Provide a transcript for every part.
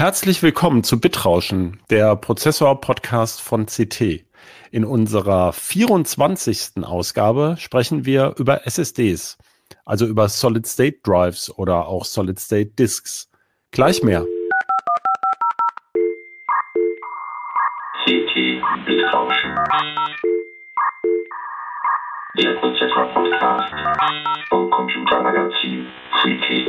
Herzlich willkommen zu Bitrauschen, der Prozessor-Podcast von CT. In unserer 24. Ausgabe sprechen wir über SSDs, also über Solid-State Drives oder auch Solid-State Disks. Gleich mehr. CT Bitrauschen. Der Prozessor-Podcast vom Computermagazin CT.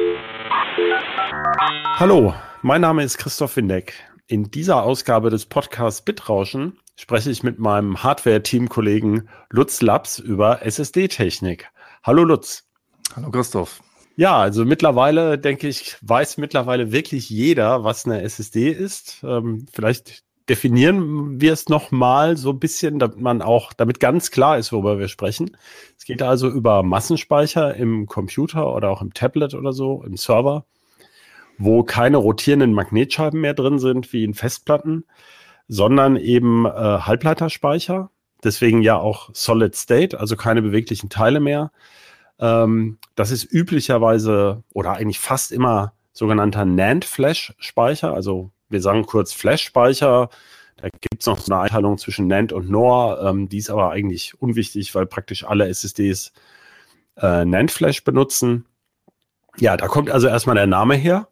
Hallo, mein Name ist Christoph Windeck. In dieser Ausgabe des Podcasts Bitrauschen spreche ich mit meinem Hardware-Team-Kollegen Lutz Laps über SSD-Technik. Hallo Lutz. Hallo Christoph. Ja, also mittlerweile denke ich, weiß mittlerweile wirklich jeder, was eine SSD ist. Ähm, vielleicht definieren wir es nochmal so ein bisschen, damit man auch, damit ganz klar ist, worüber wir sprechen. Es geht also über Massenspeicher im Computer oder auch im Tablet oder so, im Server wo keine rotierenden Magnetscheiben mehr drin sind wie in Festplatten, sondern eben äh, Halbleiterspeicher. Deswegen ja auch Solid State, also keine beweglichen Teile mehr. Ähm, das ist üblicherweise oder eigentlich fast immer sogenannter NAND-Flash-Speicher. Also wir sagen kurz Flash-Speicher. Da gibt es noch so eine Einteilung zwischen NAND und NOR. Ähm, die ist aber eigentlich unwichtig, weil praktisch alle SSDs äh, NAND-Flash benutzen. Ja, da kommt also erstmal der Name her.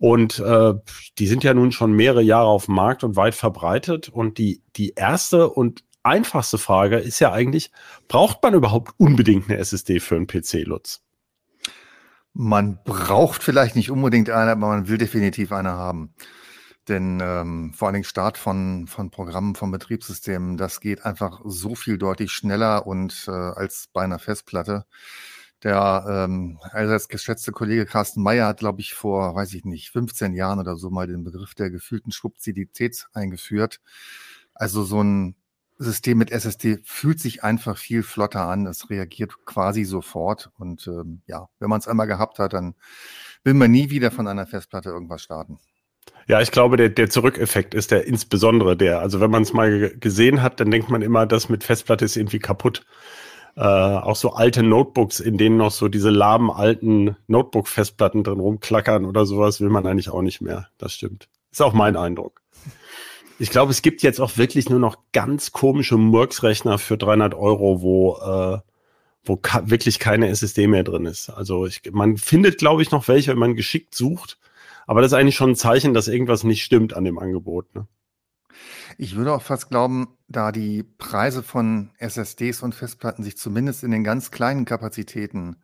Und äh, die sind ja nun schon mehrere Jahre auf dem Markt und weit verbreitet. Und die, die erste und einfachste Frage ist ja eigentlich, braucht man überhaupt unbedingt eine SSD für einen PC, Lutz? Man braucht vielleicht nicht unbedingt eine, aber man will definitiv eine haben. Denn ähm, vor allen Dingen Start von, von Programmen, von Betriebssystemen, das geht einfach so viel deutlich schneller und äh, als bei einer Festplatte. Der ähm, allseits geschätzte Kollege Carsten Meyer hat, glaube ich, vor, weiß ich nicht, 15 Jahren oder so mal den Begriff der gefühlten Schwuppzidität eingeführt. Also so ein System mit SSD fühlt sich einfach viel flotter an. Es reagiert quasi sofort. Und ähm, ja, wenn man es einmal gehabt hat, dann will man nie wieder von einer Festplatte irgendwas starten. Ja, ich glaube, der, der Zurückeffekt ist der insbesondere der. Also wenn man es mal gesehen hat, dann denkt man immer, das mit Festplatte ist irgendwie kaputt äh, auch so alte Notebooks, in denen noch so diese lahmen alten Notebook-Festplatten drin rumklackern oder sowas, will man eigentlich auch nicht mehr. Das stimmt. Ist auch mein Eindruck. Ich glaube, es gibt jetzt auch wirklich nur noch ganz komische Murks-Rechner für 300 Euro, wo, äh, wo wirklich keine SSD mehr drin ist. Also ich, man findet, glaube ich, noch welche, wenn man geschickt sucht. Aber das ist eigentlich schon ein Zeichen, dass irgendwas nicht stimmt an dem Angebot. Ne? Ich würde auch fast glauben, da die Preise von SSDs und Festplatten sich zumindest in den ganz kleinen Kapazitäten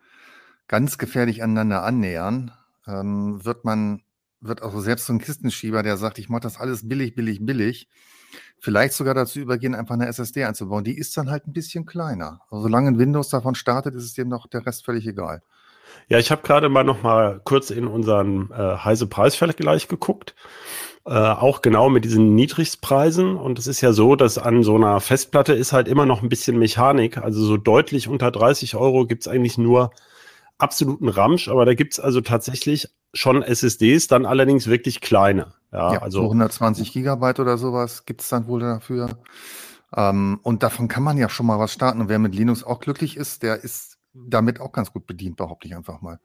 ganz gefährlich aneinander annähern, ähm, wird man, wird auch selbst so ein Kistenschieber, der sagt, ich mache das alles billig, billig, billig, vielleicht sogar dazu übergehen, einfach eine SSD einzubauen. Die ist dann halt ein bisschen kleiner. Also solange Windows davon startet, ist es dem noch der Rest völlig egal. Ja, ich habe gerade mal noch mal kurz in unseren äh, heiße Preisvergleich geguckt. Äh, auch genau mit diesen Niedrigstpreisen. Und es ist ja so, dass an so einer Festplatte ist halt immer noch ein bisschen Mechanik. Also so deutlich unter 30 Euro gibt's eigentlich nur absoluten Ramsch, aber da gibt's also tatsächlich schon SSDs, dann allerdings wirklich kleine. Ja, ja also so 120 Gigabyte oder sowas gibt's dann wohl dafür. Ähm, und davon kann man ja schon mal was starten. Und wer mit Linux auch glücklich ist, der ist damit auch ganz gut bedient, behaupte ich einfach mal.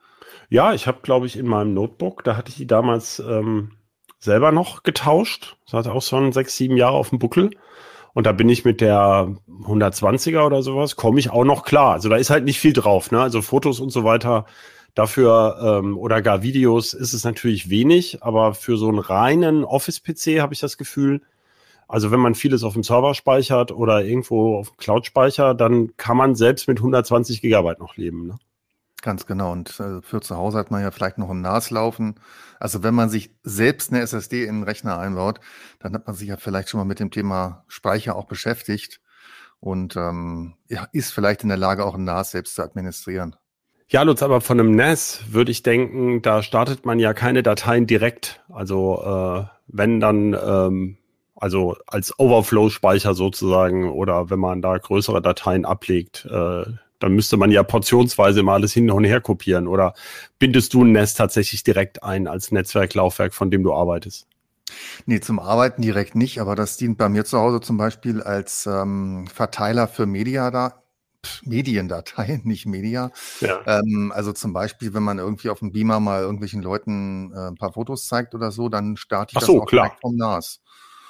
Ja, ich habe, glaube ich, in meinem Notebook, da hatte ich die damals ähm, selber noch getauscht. Das hatte auch schon sechs, sieben Jahre auf dem Buckel. Und da bin ich mit der 120er oder sowas, komme ich auch noch klar. Also da ist halt nicht viel drauf, ne? Also Fotos und so weiter. Dafür ähm, oder gar Videos ist es natürlich wenig, aber für so einen reinen Office-PC habe ich das Gefühl, also wenn man vieles auf dem Server speichert oder irgendwo auf dem Cloud speichert, dann kann man selbst mit 120 Gigabyte noch leben. Ne? Ganz genau. Und äh, für zu Hause hat man ja vielleicht noch ein NAS laufen. Also wenn man sich selbst eine SSD in den Rechner einbaut, dann hat man sich ja vielleicht schon mal mit dem Thema Speicher auch beschäftigt und ähm, ja, ist vielleicht in der Lage, auch ein NAS selbst zu administrieren. Ja, Lutz, aber von einem NAS würde ich denken, da startet man ja keine Dateien direkt. Also äh, wenn dann, ähm, also als Overflow-Speicher sozusagen oder wenn man da größere Dateien ablegt, äh, dann müsste man ja portionsweise mal alles hin und her kopieren. Oder bindest du ein Nest tatsächlich direkt ein als Netzwerklaufwerk, von dem du arbeitest? Nee, zum Arbeiten direkt nicht, aber das dient bei mir zu Hause zum Beispiel als ähm, Verteiler für Media da Mediendatei, nicht Media. Ja. Ähm, also zum Beispiel, wenn man irgendwie auf dem Beamer mal irgendwelchen Leuten äh, ein paar Fotos zeigt oder so, dann starte ich Ach so, das auch klar. direkt vom NAS.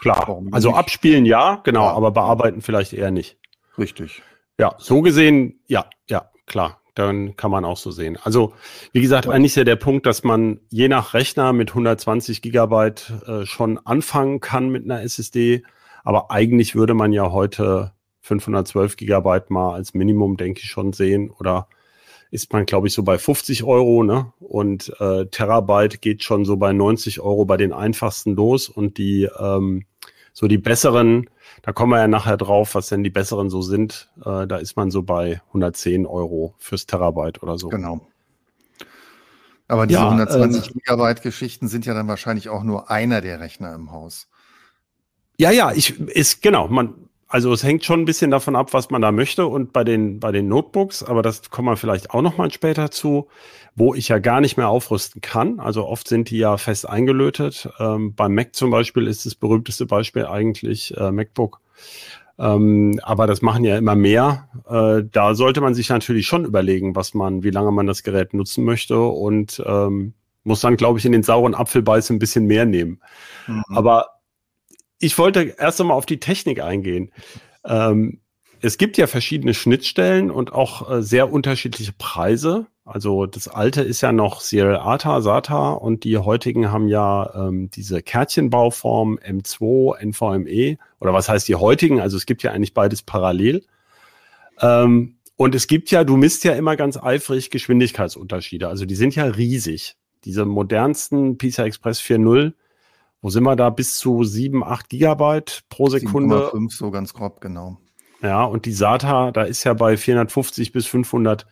Klar. also nicht? abspielen ja, genau, ja. aber bearbeiten vielleicht eher nicht. Richtig. Ja, so gesehen, ja, ja, klar. Dann kann man auch so sehen. Also, wie gesagt, eigentlich ist ja der Punkt, dass man je nach Rechner mit 120 Gigabyte äh, schon anfangen kann mit einer SSD. Aber eigentlich würde man ja heute 512 Gigabyte mal als Minimum, denke ich, schon sehen. Oder ist man, glaube ich, so bei 50 Euro, ne? Und äh, Terabyte geht schon so bei 90 Euro bei den einfachsten los und die ähm, so die besseren, da kommen wir ja nachher drauf, was denn die besseren so sind. Äh, da ist man so bei 110 Euro fürs Terabyte oder so. Genau. Aber diese ja, 120 äh, Gigabyte Geschichten sind ja dann wahrscheinlich auch nur einer der Rechner im Haus. Ja, ja, ich ist genau, man also es hängt schon ein bisschen davon ab, was man da möchte und bei den, bei den Notebooks, aber das kommen wir vielleicht auch nochmal später zu, wo ich ja gar nicht mehr aufrüsten kann. Also oft sind die ja fest eingelötet. Ähm, beim Mac zum Beispiel ist das berühmteste Beispiel eigentlich äh, MacBook. Ähm, aber das machen ja immer mehr. Äh, da sollte man sich natürlich schon überlegen, was man, wie lange man das Gerät nutzen möchte und ähm, muss dann, glaube ich, in den sauren Apfel beißen ein bisschen mehr nehmen. Mhm. Aber ich wollte erst einmal auf die Technik eingehen. Ähm, es gibt ja verschiedene Schnittstellen und auch äh, sehr unterschiedliche Preise. Also das alte ist ja noch Serial ATA, SATA und die heutigen haben ja ähm, diese Kärtchenbauform M2, NVMe oder was heißt die heutigen? Also es gibt ja eigentlich beides parallel. Ähm, und es gibt ja, du misst ja immer ganz eifrig Geschwindigkeitsunterschiede. Also die sind ja riesig. Diese modernsten PCI Express 4.0 wo sind wir da? Bis zu 7, 8 Gigabyte pro Sekunde. 7,5 so ganz grob, genau. Ja, und die SATA, da ist ja bei 450 bis 500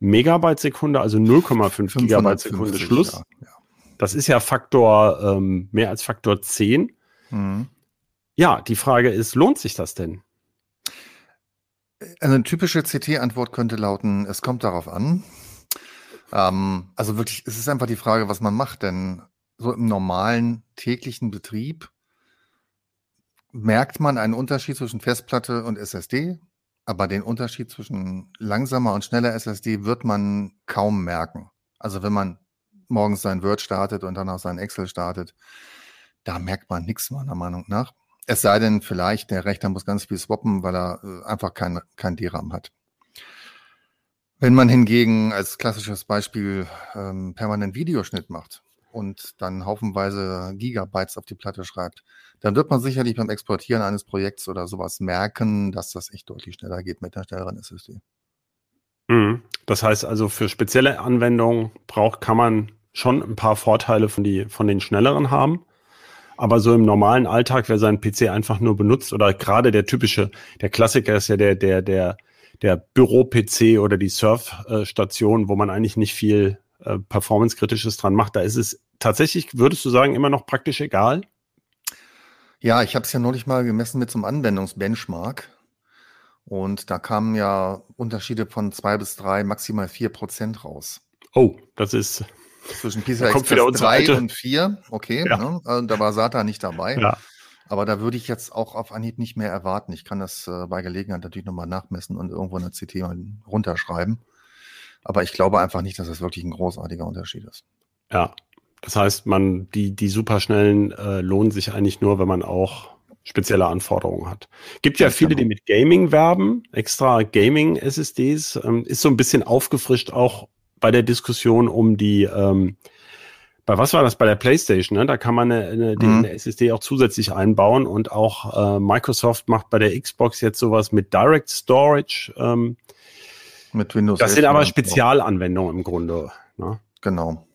Megabyte Sekunde, also 0,5 Gigabyte Sekunde Schluss. Ja, ja. Das ist ja Faktor, ähm, mehr als Faktor 10. Mhm. Ja, die Frage ist, lohnt sich das denn? Eine typische CT-Antwort könnte lauten, es kommt darauf an. Ähm, also wirklich, es ist einfach die Frage, was man macht, denn so im normalen täglichen Betrieb merkt man einen Unterschied zwischen Festplatte und SSD, aber den Unterschied zwischen langsamer und schneller SSD wird man kaum merken. Also wenn man morgens sein Word startet und dann auch sein Excel startet, da merkt man nichts meiner Meinung nach. Es sei denn, vielleicht der Rechner muss ganz viel swappen, weil er äh, einfach kein, kein DRAM hat. Wenn man hingegen als klassisches Beispiel ähm, permanent Videoschnitt macht, und dann haufenweise Gigabytes auf die Platte schreibt, dann wird man sicherlich beim Exportieren eines Projekts oder sowas merken, dass das echt deutlich schneller geht mit einer schnelleren SSD. Mhm. Das heißt also, für spezielle Anwendungen braucht, kann man schon ein paar Vorteile von, die, von den schnelleren haben. Aber so im normalen Alltag, wer seinen PC einfach nur benutzt oder gerade der typische, der Klassiker ist ja der, der, der, der Büro-PC oder die Surfstation, wo man eigentlich nicht viel äh, Performance-Kritisches dran macht. Da ist es tatsächlich, würdest du sagen, immer noch praktisch egal? Ja, ich habe es ja neulich mal gemessen mit so einem Anwendungsbenchmark. Und da kamen ja Unterschiede von zwei bis drei, maximal vier Prozent raus. Oh, das ist. Zwischen PCI Express 3 und 4, okay, ja. ne? also, da war SATA nicht dabei. Ja. Aber da würde ich jetzt auch auf Anhieb nicht mehr erwarten. Ich kann das äh, bei Gelegenheit natürlich nochmal nachmessen und irgendwo in der CT mal runterschreiben. Aber ich glaube einfach nicht, dass das wirklich ein großartiger Unterschied ist. Ja, das heißt, man, die, die superschnellen äh, lohnen sich eigentlich nur, wenn man auch spezielle Anforderungen hat. Gibt ja viele, die mit Gaming werben, extra Gaming-SSDs, ähm, ist so ein bisschen aufgefrischt auch bei der Diskussion um die, ähm, bei was war das bei der PlayStation? Ne? Da kann man eine, eine, mhm. eine SSD auch zusätzlich einbauen und auch äh, Microsoft macht bei der Xbox jetzt sowas mit Direct Storage. Ähm, mit Windows. Das sind aber Spezialanwendungen im Grunde. Ne? Genau.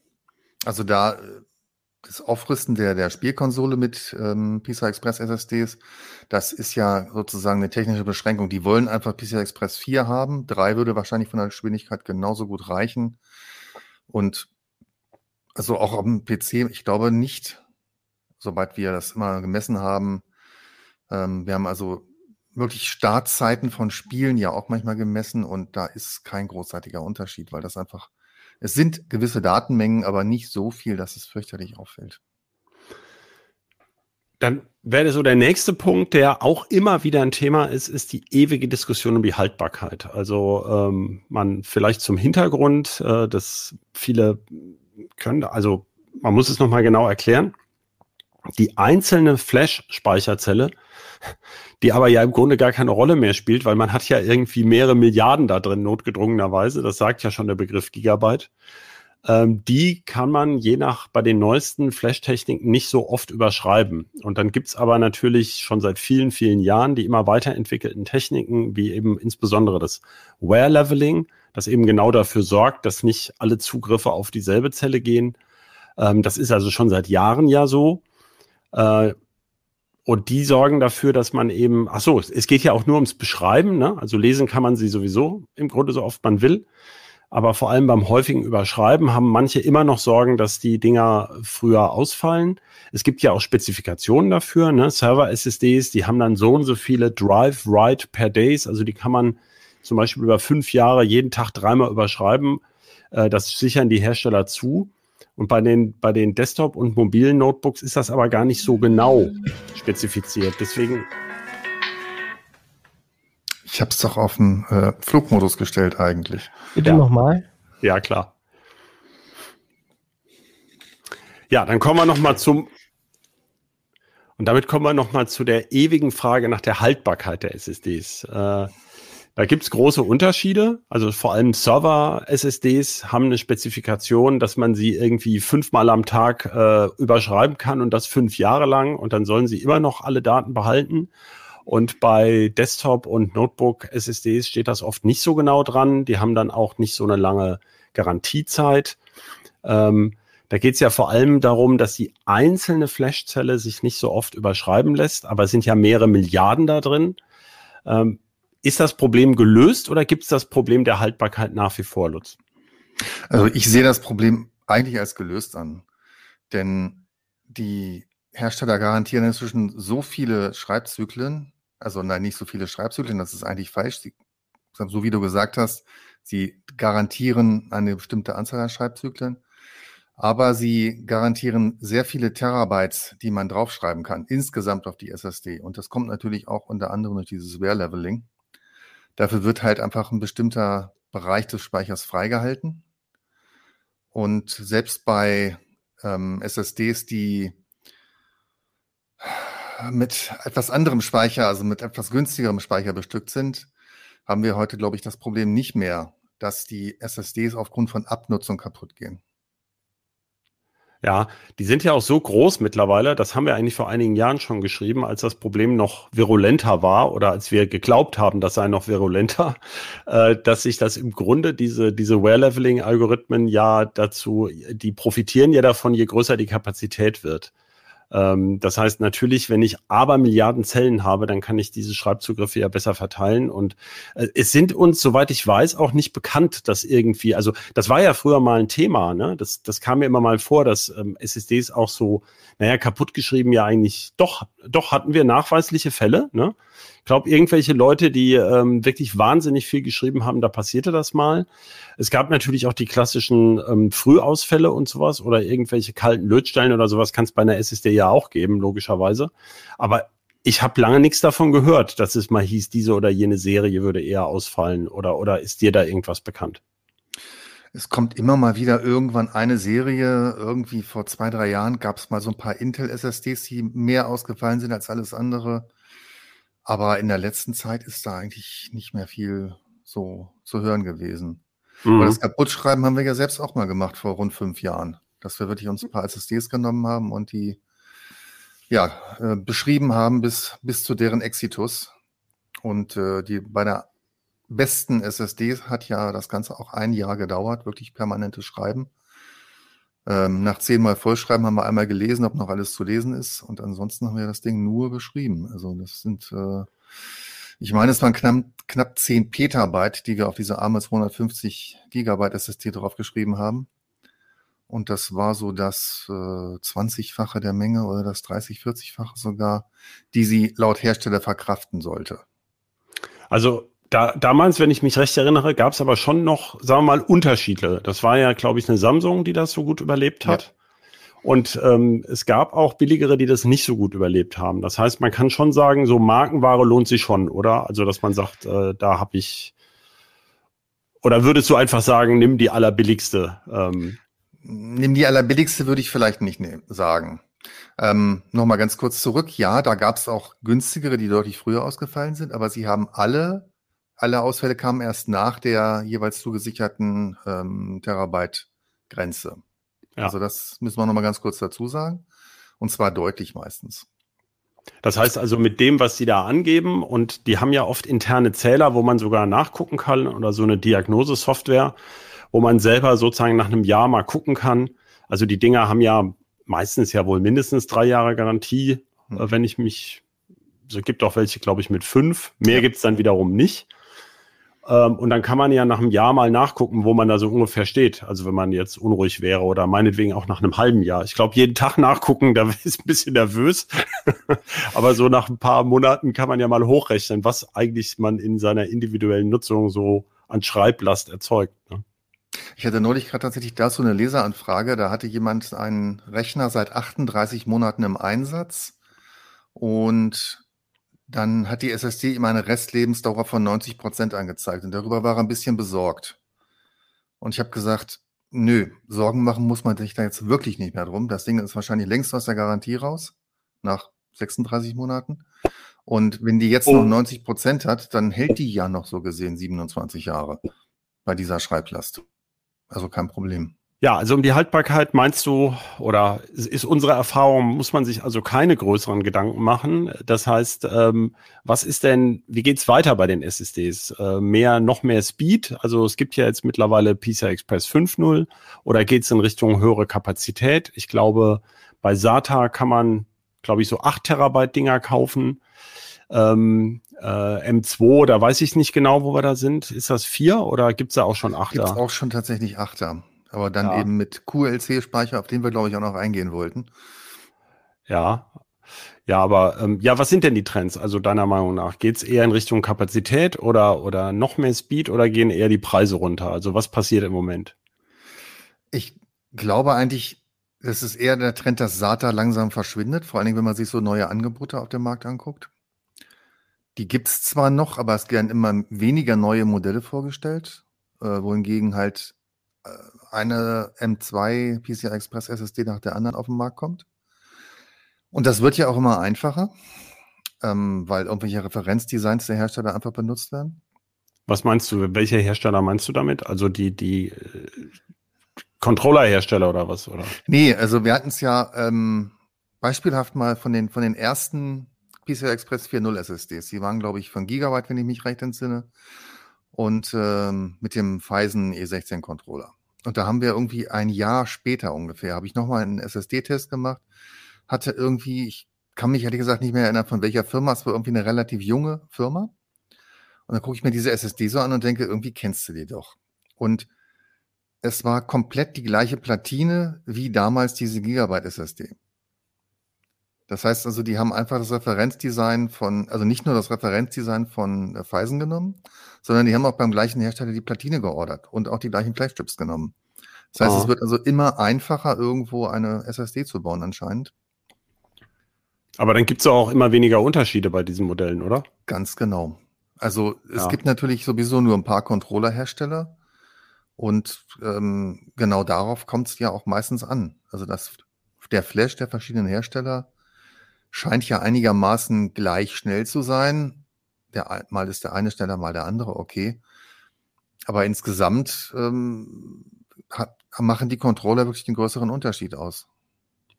Also da äh, das Aufrüsten der, der Spielkonsole mit ähm, PCI Express SSDs, das ist ja sozusagen eine technische Beschränkung. Die wollen einfach PCI Express 4 haben. 3 würde wahrscheinlich von der Geschwindigkeit genauso gut reichen. Und also auch auf dem PC, ich glaube nicht, soweit wir das immer gemessen haben. Ähm, wir haben also wirklich Startzeiten von Spielen ja auch manchmal gemessen und da ist kein großartiger Unterschied, weil das einfach es sind gewisse Datenmengen, aber nicht so viel, dass es fürchterlich auffällt. Dann wäre so der nächste Punkt, der auch immer wieder ein Thema ist, ist die ewige Diskussion um die Haltbarkeit. Also ähm, man vielleicht zum Hintergrund, äh, dass viele können, also man muss es nochmal genau erklären. Die einzelne Flash-Speicherzelle, die aber ja im Grunde gar keine Rolle mehr spielt, weil man hat ja irgendwie mehrere Milliarden da drin, notgedrungenerweise. Das sagt ja schon der Begriff Gigabyte. Ähm, die kann man je nach bei den neuesten Flash-Techniken nicht so oft überschreiben. Und dann gibt's aber natürlich schon seit vielen, vielen Jahren die immer weiterentwickelten Techniken, wie eben insbesondere das Wear-Leveling, das eben genau dafür sorgt, dass nicht alle Zugriffe auf dieselbe Zelle gehen. Ähm, das ist also schon seit Jahren ja so. Äh, und die sorgen dafür, dass man eben, ach so, es geht ja auch nur ums Beschreiben, ne? Also lesen kann man sie sowieso im Grunde so oft man will. Aber vor allem beim häufigen Überschreiben haben manche immer noch Sorgen, dass die Dinger früher ausfallen. Es gibt ja auch Spezifikationen dafür, ne? Server-SSDs, die haben dann so und so viele Drive-Write per Days, also die kann man zum Beispiel über fünf Jahre jeden Tag dreimal überschreiben. Äh, das sichern die Hersteller zu. Und bei den, bei den Desktop- und mobilen Notebooks ist das aber gar nicht so genau spezifiziert. Deswegen. Ich habe es doch auf den äh, Flugmodus gestellt eigentlich. Bitte ja. nochmal. Ja, klar. Ja, dann kommen wir nochmal zum. Und damit kommen wir nochmal zu der ewigen Frage nach der Haltbarkeit der SSDs. Äh, da gibt's große Unterschiede. Also vor allem Server-SSDs haben eine Spezifikation, dass man sie irgendwie fünfmal am Tag äh, überschreiben kann und das fünf Jahre lang und dann sollen sie immer noch alle Daten behalten. Und bei Desktop- und Notebook-SSDs steht das oft nicht so genau dran. Die haben dann auch nicht so eine lange Garantiezeit. Ähm, da geht es ja vor allem darum, dass die einzelne Flashzelle sich nicht so oft überschreiben lässt, aber es sind ja mehrere Milliarden da drin. Ähm, ist das Problem gelöst oder gibt es das Problem der Haltbarkeit nach wie vor, Lutz? Also ich sehe das Problem eigentlich als gelöst an. Denn die Hersteller garantieren inzwischen so viele Schreibzyklen, also nein, nicht so viele Schreibzyklen, das ist eigentlich falsch. Sie, so wie du gesagt hast, sie garantieren eine bestimmte Anzahl an Schreibzyklen, aber sie garantieren sehr viele Terabytes, die man draufschreiben kann, insgesamt auf die SSD. Und das kommt natürlich auch unter anderem durch dieses Wear-Leveling. Dafür wird halt einfach ein bestimmter Bereich des Speichers freigehalten. Und selbst bei ähm, SSDs, die mit etwas anderem Speicher, also mit etwas günstigerem Speicher bestückt sind, haben wir heute, glaube ich, das Problem nicht mehr, dass die SSDs aufgrund von Abnutzung kaputt gehen. Ja, die sind ja auch so groß mittlerweile, das haben wir eigentlich vor einigen Jahren schon geschrieben, als das Problem noch virulenter war oder als wir geglaubt haben, das sei noch virulenter, äh, dass sich das im Grunde diese, diese Wear-Leveling-Algorithmen ja dazu, die profitieren ja davon, je größer die Kapazität wird. Ähm, das heißt natürlich, wenn ich aber Milliarden Zellen habe, dann kann ich diese Schreibzugriffe ja besser verteilen. Und äh, es sind uns, soweit ich weiß, auch nicht bekannt, dass irgendwie, also das war ja früher mal ein Thema, ne? Das, das kam mir immer mal vor, dass ähm, SSDs auch so, naja, kaputtgeschrieben ja eigentlich, doch, doch hatten wir nachweisliche Fälle, ne? Ich glaube, irgendwelche Leute, die ähm, wirklich wahnsinnig viel geschrieben haben, da passierte das mal. Es gab natürlich auch die klassischen ähm, Frühausfälle und sowas oder irgendwelche kalten Lötstellen oder sowas kann es bei einer SSD ja auch geben, logischerweise. Aber ich habe lange nichts davon gehört, dass es mal hieß, diese oder jene Serie würde eher ausfallen oder, oder ist dir da irgendwas bekannt? Es kommt immer mal wieder irgendwann eine Serie. Irgendwie vor zwei, drei Jahren gab es mal so ein paar Intel-SSDs, die mehr ausgefallen sind als alles andere. Aber in der letzten Zeit ist da eigentlich nicht mehr viel so zu hören gewesen. Mhm. Das Kaputtschreiben haben wir ja selbst auch mal gemacht vor rund fünf Jahren. Dass wir wirklich uns ein paar SSDs genommen haben und die ja, äh, beschrieben haben bis, bis zu deren Exitus. Und äh, die bei der besten SSDs hat ja das Ganze auch ein Jahr gedauert, wirklich permanentes Schreiben. Ähm, nach zehnmal Vollschreiben haben wir einmal gelesen, ob noch alles zu lesen ist. Und ansonsten haben wir das Ding nur beschrieben. Also das sind, äh, ich meine, es waren knapp, knapp 10 Petabyte, die wir auf diese arme 250 Gigabyte SSD drauf geschrieben haben. Und das war so das äh, 20-fache der Menge oder das 30, 40-fache sogar, die sie laut Hersteller verkraften sollte. Also da, damals, wenn ich mich recht erinnere, gab es aber schon noch, sagen wir mal, Unterschiede. Das war ja, glaube ich, eine Samsung, die das so gut überlebt hat. Ja. Und ähm, es gab auch billigere, die das nicht so gut überlebt haben. Das heißt, man kann schon sagen, so Markenware lohnt sich schon, oder? Also, dass man sagt, äh, da habe ich. Oder würdest du einfach sagen, nimm die allerbilligste? Ähm, nimm die allerbilligste, würde ich vielleicht nicht nehmen, sagen. Ähm, Nochmal ganz kurz zurück. Ja, da gab es auch günstigere, die deutlich früher ausgefallen sind, aber sie haben alle, alle Ausfälle kamen erst nach der jeweils zugesicherten ähm, Terabyte-Grenze. Ja. Also das müssen wir nochmal ganz kurz dazu sagen. Und zwar deutlich meistens. Das heißt also mit dem, was Sie da angeben, und die haben ja oft interne Zähler, wo man sogar nachgucken kann oder so eine Diagnosesoftware, wo man selber sozusagen nach einem Jahr mal gucken kann. Also die Dinger haben ja meistens ja wohl mindestens drei Jahre Garantie, mhm. wenn ich mich, so gibt auch welche, glaube ich, mit fünf. Mehr ja. gibt's dann wiederum nicht. Ähm, und dann kann man ja nach einem Jahr mal nachgucken, wo man da so ungefähr steht. Also wenn man jetzt unruhig wäre oder meinetwegen auch nach einem halben Jahr. Ich glaube, jeden Tag nachgucken, da ist ein bisschen nervös. Aber so nach ein paar Monaten kann man ja mal hochrechnen, was eigentlich man in seiner individuellen Nutzung so an Schreiblast erzeugt. Ne? Ich hatte neulich gerade tatsächlich dazu eine Leseranfrage. Da hatte jemand einen Rechner seit 38 Monaten im Einsatz und dann hat die SSD ihm eine Restlebensdauer von 90 Prozent angezeigt und darüber war er ein bisschen besorgt. Und ich habe gesagt, nö, Sorgen machen muss man sich da jetzt wirklich nicht mehr drum. Das Ding ist wahrscheinlich längst aus der Garantie raus, nach 36 Monaten. Und wenn die jetzt oh. noch 90 Prozent hat, dann hält die ja noch so gesehen 27 Jahre bei dieser Schreiblast. Also kein Problem. Ja, also um die Haltbarkeit meinst du, oder ist unsere Erfahrung, muss man sich also keine größeren Gedanken machen. Das heißt, ähm, was ist denn, wie geht's weiter bei den SSDs? Äh, mehr, noch mehr Speed? Also es gibt ja jetzt mittlerweile PCI Express 5.0 oder geht's in Richtung höhere Kapazität? Ich glaube, bei SATA kann man, glaube ich, so 8 Terabyte Dinger kaufen. Ähm, äh, M2, da weiß ich nicht genau, wo wir da sind. Ist das 4 oder gibt's da auch schon 8er? Gibt's auch schon tatsächlich 8er. Aber dann ja. eben mit QLC-Speicher, auf den wir, glaube ich, auch noch eingehen wollten. Ja. Ja, aber ähm, ja, was sind denn die Trends? Also deiner Meinung nach, geht es eher in Richtung Kapazität oder, oder noch mehr Speed oder gehen eher die Preise runter? Also was passiert im Moment? Ich glaube eigentlich, es ist eher der Trend, dass SATA langsam verschwindet, vor allen Dingen, wenn man sich so neue Angebote auf dem Markt anguckt. Die gibt es zwar noch, aber es werden immer weniger neue Modelle vorgestellt, äh, wohingegen halt eine M2 PCI Express SSD nach der anderen auf den Markt kommt. Und das wird ja auch immer einfacher, ähm, weil irgendwelche Referenzdesigns der Hersteller einfach benutzt werden. Was meinst du? Welche Hersteller meinst du damit? Also die, die äh, Controller-Hersteller oder was? Oder? Nee, also wir hatten es ja ähm, beispielhaft mal von den, von den ersten PCI Express 4.0 SSDs. Die waren, glaube ich, von Gigabyte, wenn ich mich recht entsinne. Und ähm, mit dem Phison E16-Controller. Und da haben wir irgendwie ein Jahr später ungefähr, habe ich nochmal einen SSD-Test gemacht, hatte irgendwie, ich kann mich ehrlich gesagt nicht mehr erinnern, von welcher Firma, es war irgendwie eine relativ junge Firma. Und dann gucke ich mir diese SSD so an und denke, irgendwie kennst du die doch. Und es war komplett die gleiche Platine wie damals diese Gigabyte SSD. Das heißt also, die haben einfach das Referenzdesign von, also nicht nur das Referenzdesign von äh, Phison genommen, sondern die haben auch beim gleichen Hersteller die Platine geordert und auch die gleichen Flash-Chips genommen. Das heißt, oh. es wird also immer einfacher, irgendwo eine SSD zu bauen anscheinend. Aber dann gibt es auch immer weniger Unterschiede bei diesen Modellen, oder? Ganz genau. Also es ja. gibt natürlich sowieso nur ein paar Controller-Hersteller und ähm, genau darauf kommt es ja auch meistens an. Also dass der Flash der verschiedenen Hersteller scheint ja einigermaßen gleich schnell zu sein. Der, mal ist der eine schneller, mal der andere, okay. Aber insgesamt ähm, hat, machen die Controller wirklich den größeren Unterschied aus.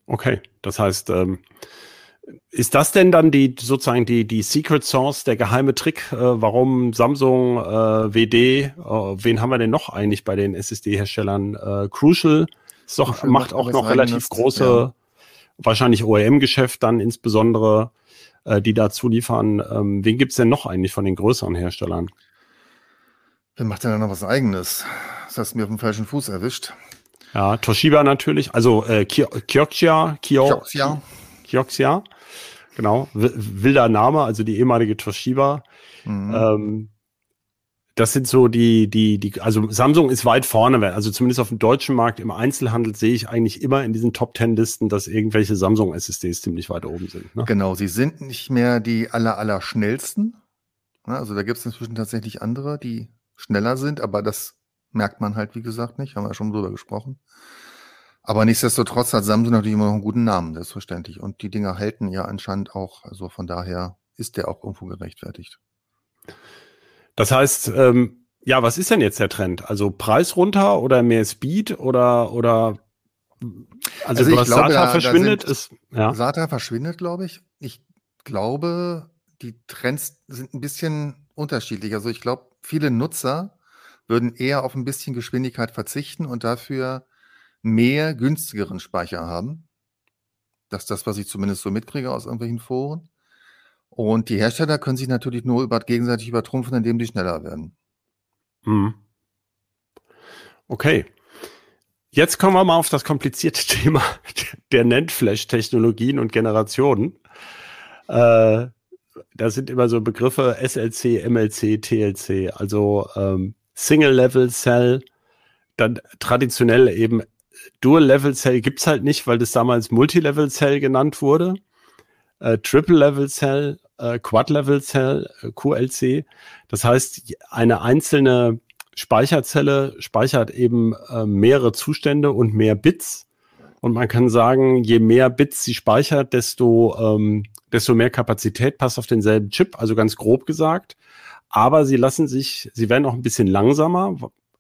Okay, das heißt, ähm, ist das denn dann die sozusagen die, die Secret Source, der geheime Trick, äh, warum Samsung, äh, WD, äh, wen haben wir denn noch eigentlich bei den SSD-Herstellern? Äh, Crucial, ist doch, Crucial macht auch noch relativ große ja wahrscheinlich OEM-Geschäft dann insbesondere, äh, die dazu liefern. Ähm, wen gibt's denn noch eigentlich von den größeren Herstellern? Wer macht denn da noch was Eigenes? Das hast du mir auf dem falschen Fuß erwischt. Ja, Toshiba natürlich, also äh, Kioxia, Kioxia, Kioxia, genau, wilder Name, also die ehemalige Toshiba. Mhm. Ähm, das sind so die, die, die, also Samsung ist weit vorne, also zumindest auf dem deutschen Markt im Einzelhandel sehe ich eigentlich immer in diesen Top Ten Listen, dass irgendwelche Samsung SSDs ziemlich weit oben sind. Ne? Genau, sie sind nicht mehr die aller, aller schnellsten. Also da gibt es inzwischen tatsächlich andere, die schneller sind, aber das merkt man halt, wie gesagt, nicht. Haben wir ja schon drüber gesprochen. Aber nichtsdestotrotz hat Samsung natürlich immer noch einen guten Namen, selbstverständlich. Und die Dinger halten ja anscheinend auch. Also von daher ist der auch irgendwo gerechtfertigt. Das heißt, ähm, ja, was ist denn jetzt der Trend? Also Preis runter oder mehr Speed oder oder also, also was glaube, SATA da, verschwindet da sind, ist ja. SATA verschwindet, glaube ich. Ich glaube, die Trends sind ein bisschen unterschiedlich. Also ich glaube, viele Nutzer würden eher auf ein bisschen Geschwindigkeit verzichten und dafür mehr günstigeren Speicher haben. Das ist das, was ich zumindest so mitkriege aus irgendwelchen Foren. Und die Hersteller können sich natürlich nur über, gegenseitig übertrumpfen, indem die schneller werden. Mhm. Okay. Jetzt kommen wir mal auf das komplizierte Thema der NAND-Flash-Technologien und Generationen. Äh, da sind immer so Begriffe SLC, MLC, TLC, also ähm, Single-Level-Cell, dann traditionell eben Dual-Level-Cell gibt es halt nicht, weil das damals Multi-Level-Cell genannt wurde. Äh, Triple-Level-Cell, äh, Quad-Level-Cell, äh, QLC. Das heißt, eine einzelne Speicherzelle speichert eben äh, mehrere Zustände und mehr Bits. Und man kann sagen, je mehr Bits sie speichert, desto, ähm, desto mehr Kapazität passt auf denselben Chip, also ganz grob gesagt aber sie lassen sich, sie werden auch ein bisschen langsamer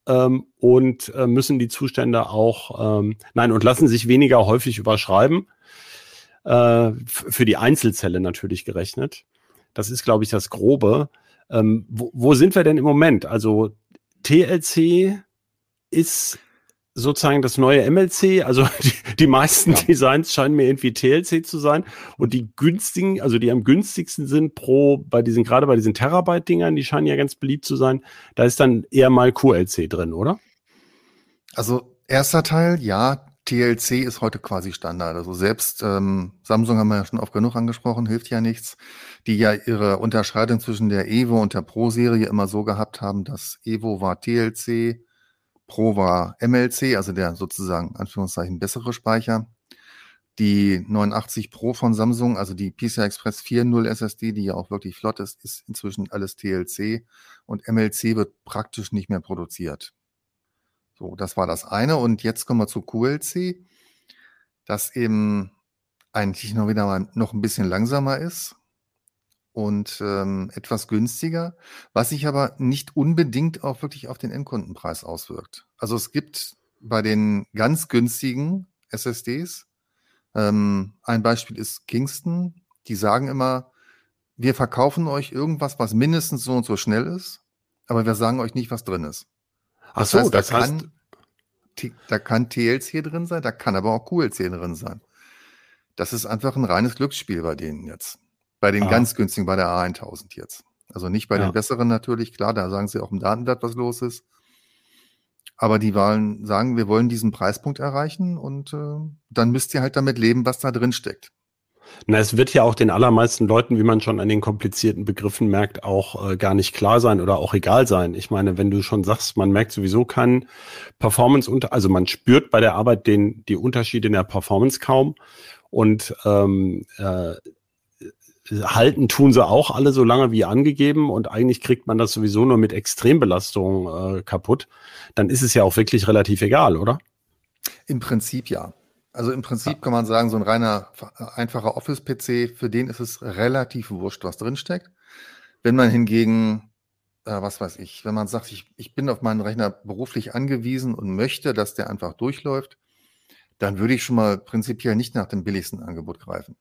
ähm, und äh, müssen die Zustände auch, ähm, nein, und lassen sich weniger häufig überschreiben. Äh, für die Einzelzelle natürlich gerechnet. Das ist, glaube ich, das Grobe. Ähm, wo, wo sind wir denn im Moment? Also TLC ist sozusagen das neue MLC. Also die, die meisten ja. Designs scheinen mir irgendwie TLC zu sein. Und die günstigen, also die am günstigsten sind pro, bei diesen, gerade bei diesen Terabyte-Dingern, die scheinen ja ganz beliebt zu sein. Da ist dann eher mal QLC drin, oder? Also erster Teil, ja, TLC ist heute quasi Standard. Also selbst ähm, Samsung haben wir ja schon oft genug angesprochen, hilft ja nichts, die ja ihre Unterscheidung zwischen der Evo und der Pro-Serie immer so gehabt haben, dass Evo war TLC, Pro war MLC, also der sozusagen Anführungszeichen bessere Speicher. Die 89 Pro von Samsung, also die PCI Express 4.0 SSD, die ja auch wirklich flott ist, ist inzwischen alles TLC und MLC wird praktisch nicht mehr produziert. So, das war das eine. Und jetzt kommen wir zu QLC, das eben eigentlich noch wieder mal noch ein bisschen langsamer ist und ähm, etwas günstiger, was sich aber nicht unbedingt auch wirklich auf den Endkundenpreis auswirkt. Also es gibt bei den ganz günstigen SSDs, ähm, ein Beispiel ist Kingston, die sagen immer, wir verkaufen euch irgendwas, was mindestens so und so schnell ist, aber wir sagen euch nicht, was drin ist. Ach so, heißt, da heißt, kann, da kann TLC drin sein, da kann aber auch QLC drin sein. Das ist einfach ein reines Glücksspiel bei denen jetzt. Bei den ah. ganz günstigen, bei der A1000 jetzt. Also nicht bei ja. den besseren natürlich, klar, da sagen sie auch im Datenblatt, was los ist. Aber die wollen sagen, wir wollen diesen Preispunkt erreichen und äh, dann müsst ihr halt damit leben, was da drin steckt. Na, es wird ja auch den allermeisten Leuten, wie man schon an den komplizierten Begriffen merkt, auch äh, gar nicht klar sein oder auch egal sein. Ich meine, wenn du schon sagst, man merkt sowieso keinen Performance unter, also man spürt bei der Arbeit den die Unterschiede in der Performance kaum und ähm, äh, halten tun sie auch alle so lange wie angegeben und eigentlich kriegt man das sowieso nur mit Extrembelastung äh, kaputt, dann ist es ja auch wirklich relativ egal, oder? Im Prinzip ja. Also im Prinzip kann man sagen, so ein reiner, einfacher Office-PC, für den ist es relativ wurscht, was drinsteckt. Wenn man hingegen, äh, was weiß ich, wenn man sagt, ich, ich bin auf meinen Rechner beruflich angewiesen und möchte, dass der einfach durchläuft, dann würde ich schon mal prinzipiell nicht nach dem billigsten Angebot greifen.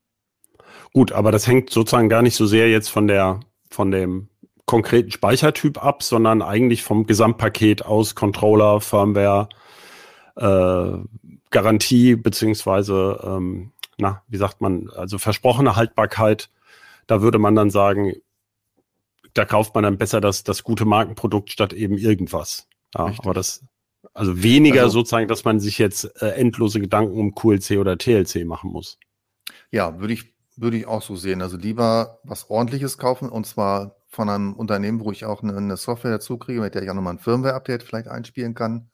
Gut, aber das hängt sozusagen gar nicht so sehr jetzt von der, von dem konkreten Speichertyp ab, sondern eigentlich vom Gesamtpaket aus Controller, Firmware, äh, Garantie beziehungsweise, ähm, na, wie sagt man, also versprochene Haltbarkeit. Da würde man dann sagen, da kauft man dann besser das, das gute Markenprodukt statt eben irgendwas. Ja, aber das, also weniger also, sozusagen, dass man sich jetzt äh, endlose Gedanken um QLC oder TLC machen muss. Ja, würde ich würde ich auch so sehen. Also lieber was ordentliches kaufen und zwar von einem Unternehmen, wo ich auch eine, eine Software dazu kriege, mit der ich auch nochmal ein Firmware-Update vielleicht einspielen kann.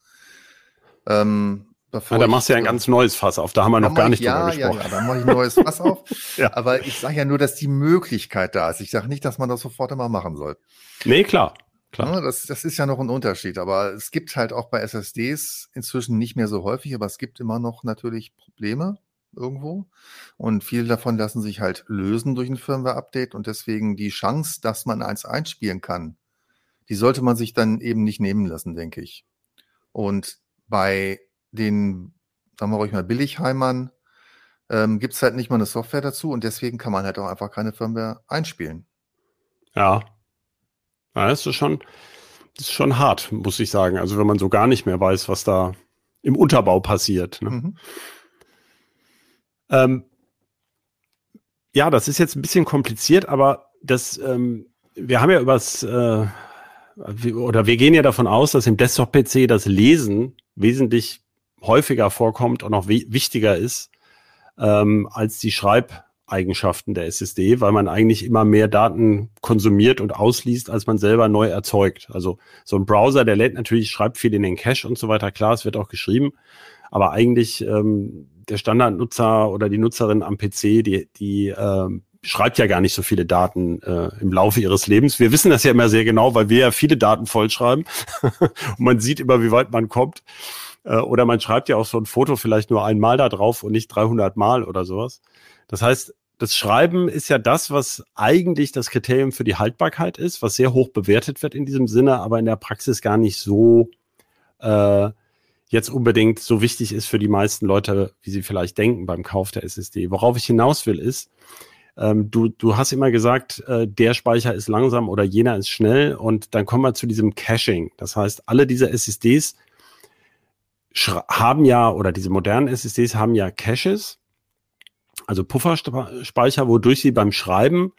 Ähm, ah, da machst du ja ein ganz neues Fass auf. Da haben wir noch gar nicht ja, drüber gesprochen. Ja, ja, da mache ich ein neues Fass auf. ja. Aber ich sage ja nur, dass die Möglichkeit da ist. Ich sage nicht, dass man das sofort immer machen soll. Nee, klar. klar. Ja, das, das ist ja noch ein Unterschied. Aber es gibt halt auch bei SSDs inzwischen nicht mehr so häufig, aber es gibt immer noch natürlich Probleme irgendwo. Und viele davon lassen sich halt lösen durch ein Firmware-Update und deswegen die Chance, dass man eins einspielen kann, die sollte man sich dann eben nicht nehmen lassen, denke ich. Und bei den, sagen wir ruhig mal, Billigheimern ähm, gibt es halt nicht mal eine Software dazu und deswegen kann man halt auch einfach keine Firmware einspielen. Ja. ja das ist schon, das ist schon hart, muss ich sagen. Also wenn man so gar nicht mehr weiß, was da im Unterbau passiert. Ne? Mhm. Ähm, ja, das ist jetzt ein bisschen kompliziert, aber das, ähm, wir haben ja übers, äh, oder wir gehen ja davon aus, dass im Desktop-PC das Lesen wesentlich häufiger vorkommt und auch wichtiger ist ähm, als die Schreibeigenschaften der SSD, weil man eigentlich immer mehr Daten konsumiert und ausliest, als man selber neu erzeugt. Also so ein Browser, der lädt natürlich, schreibt viel in den Cache und so weiter. Klar, es wird auch geschrieben, aber eigentlich ähm, der Standardnutzer oder die Nutzerin am PC, die, die äh, schreibt ja gar nicht so viele Daten äh, im Laufe ihres Lebens. Wir wissen das ja immer sehr genau, weil wir ja viele Daten vollschreiben und man sieht immer, wie weit man kommt. Äh, oder man schreibt ja auch so ein Foto vielleicht nur einmal da drauf und nicht 300 Mal oder sowas. Das heißt, das Schreiben ist ja das, was eigentlich das Kriterium für die Haltbarkeit ist, was sehr hoch bewertet wird in diesem Sinne, aber in der Praxis gar nicht so äh, jetzt unbedingt so wichtig ist für die meisten Leute, wie sie vielleicht denken beim Kauf der SSD. Worauf ich hinaus will, ist, ähm, du, du hast immer gesagt, äh, der Speicher ist langsam oder jener ist schnell und dann kommen wir zu diesem Caching. Das heißt, alle diese SSDs haben ja, oder diese modernen SSDs haben ja Caches, also Pufferspeicher, wodurch sie beim Schreiben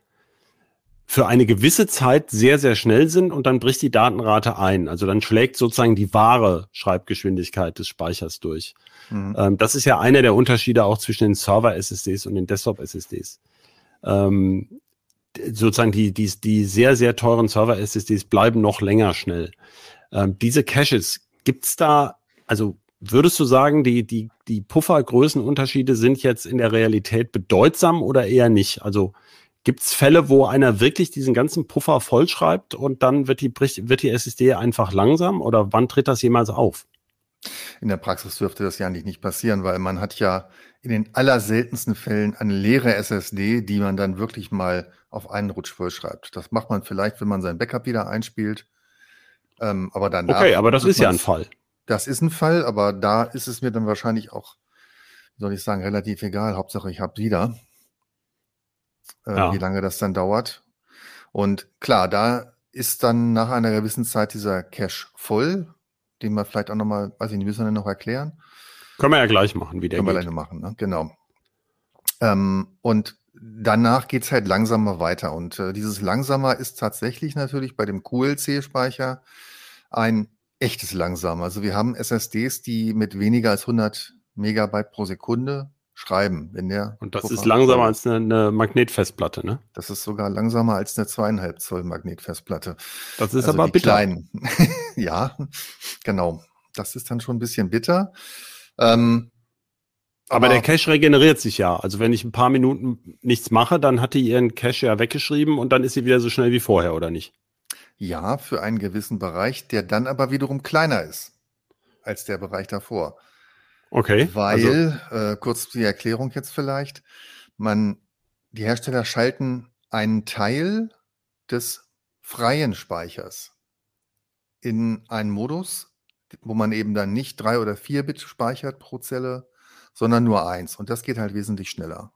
für eine gewisse Zeit sehr, sehr schnell sind und dann bricht die Datenrate ein. Also dann schlägt sozusagen die wahre Schreibgeschwindigkeit des Speichers durch. Mhm. Ähm, das ist ja einer der Unterschiede auch zwischen den Server-SSDs und den Desktop-SSDs. Ähm, sozusagen die, die, die sehr, sehr teuren Server-SSDs bleiben noch länger schnell. Ähm, diese Caches, gibt's da, also würdest du sagen, die, die, die Puffergrößenunterschiede sind jetzt in der Realität bedeutsam oder eher nicht? Also Gibt es Fälle, wo einer wirklich diesen ganzen Puffer vollschreibt und dann wird die, wird die SSD einfach langsam oder wann tritt das jemals auf? In der Praxis dürfte das ja eigentlich nicht passieren, weil man hat ja in den allerseltensten Fällen eine leere SSD, die man dann wirklich mal auf einen Rutsch vollschreibt. Das macht man vielleicht, wenn man sein Backup wieder einspielt. Ähm, aber danach. Okay, aber das ist ja ein Fall. Das ist ein Fall, aber da ist es mir dann wahrscheinlich auch, soll ich sagen, relativ egal. Hauptsache, ich habe wieder äh, ja. wie lange das dann dauert. Und klar, da ist dann nach einer gewissen Zeit dieser Cache voll, den wir vielleicht auch nochmal, weiß ich nicht, müssen wir noch erklären. Können wir ja gleich machen, wie der Können geht. wir gleich machen, ne? genau. Ähm, und danach geht es halt langsamer weiter. Und äh, dieses langsamer ist tatsächlich natürlich bei dem QLC-Speicher ein echtes langsamer. Also wir haben SSDs, die mit weniger als 100 Megabyte pro Sekunde schreiben. Wenn der Und das Puffer ist langsamer als eine, eine, Magnetfestplatte, ne? Das ist sogar langsamer als eine zweieinhalb Zoll Magnetfestplatte. Das ist also aber bitter. Kleinen. ja, genau. Das ist dann schon ein bisschen bitter. Ähm, aber, aber, der Cache regeneriert sich ja. Also wenn ich ein paar Minuten nichts mache, dann hat die ihren Cache ja weggeschrieben und dann ist sie wieder so schnell wie vorher, oder nicht? Ja, für einen gewissen Bereich, der dann aber wiederum kleiner ist als der Bereich davor. Okay. Weil, also. äh, kurz die Erklärung jetzt vielleicht, man, die Hersteller schalten einen Teil des freien Speichers in einen Modus, wo man eben dann nicht drei oder vier Bit speichert pro Zelle, sondern nur eins. Und das geht halt wesentlich schneller.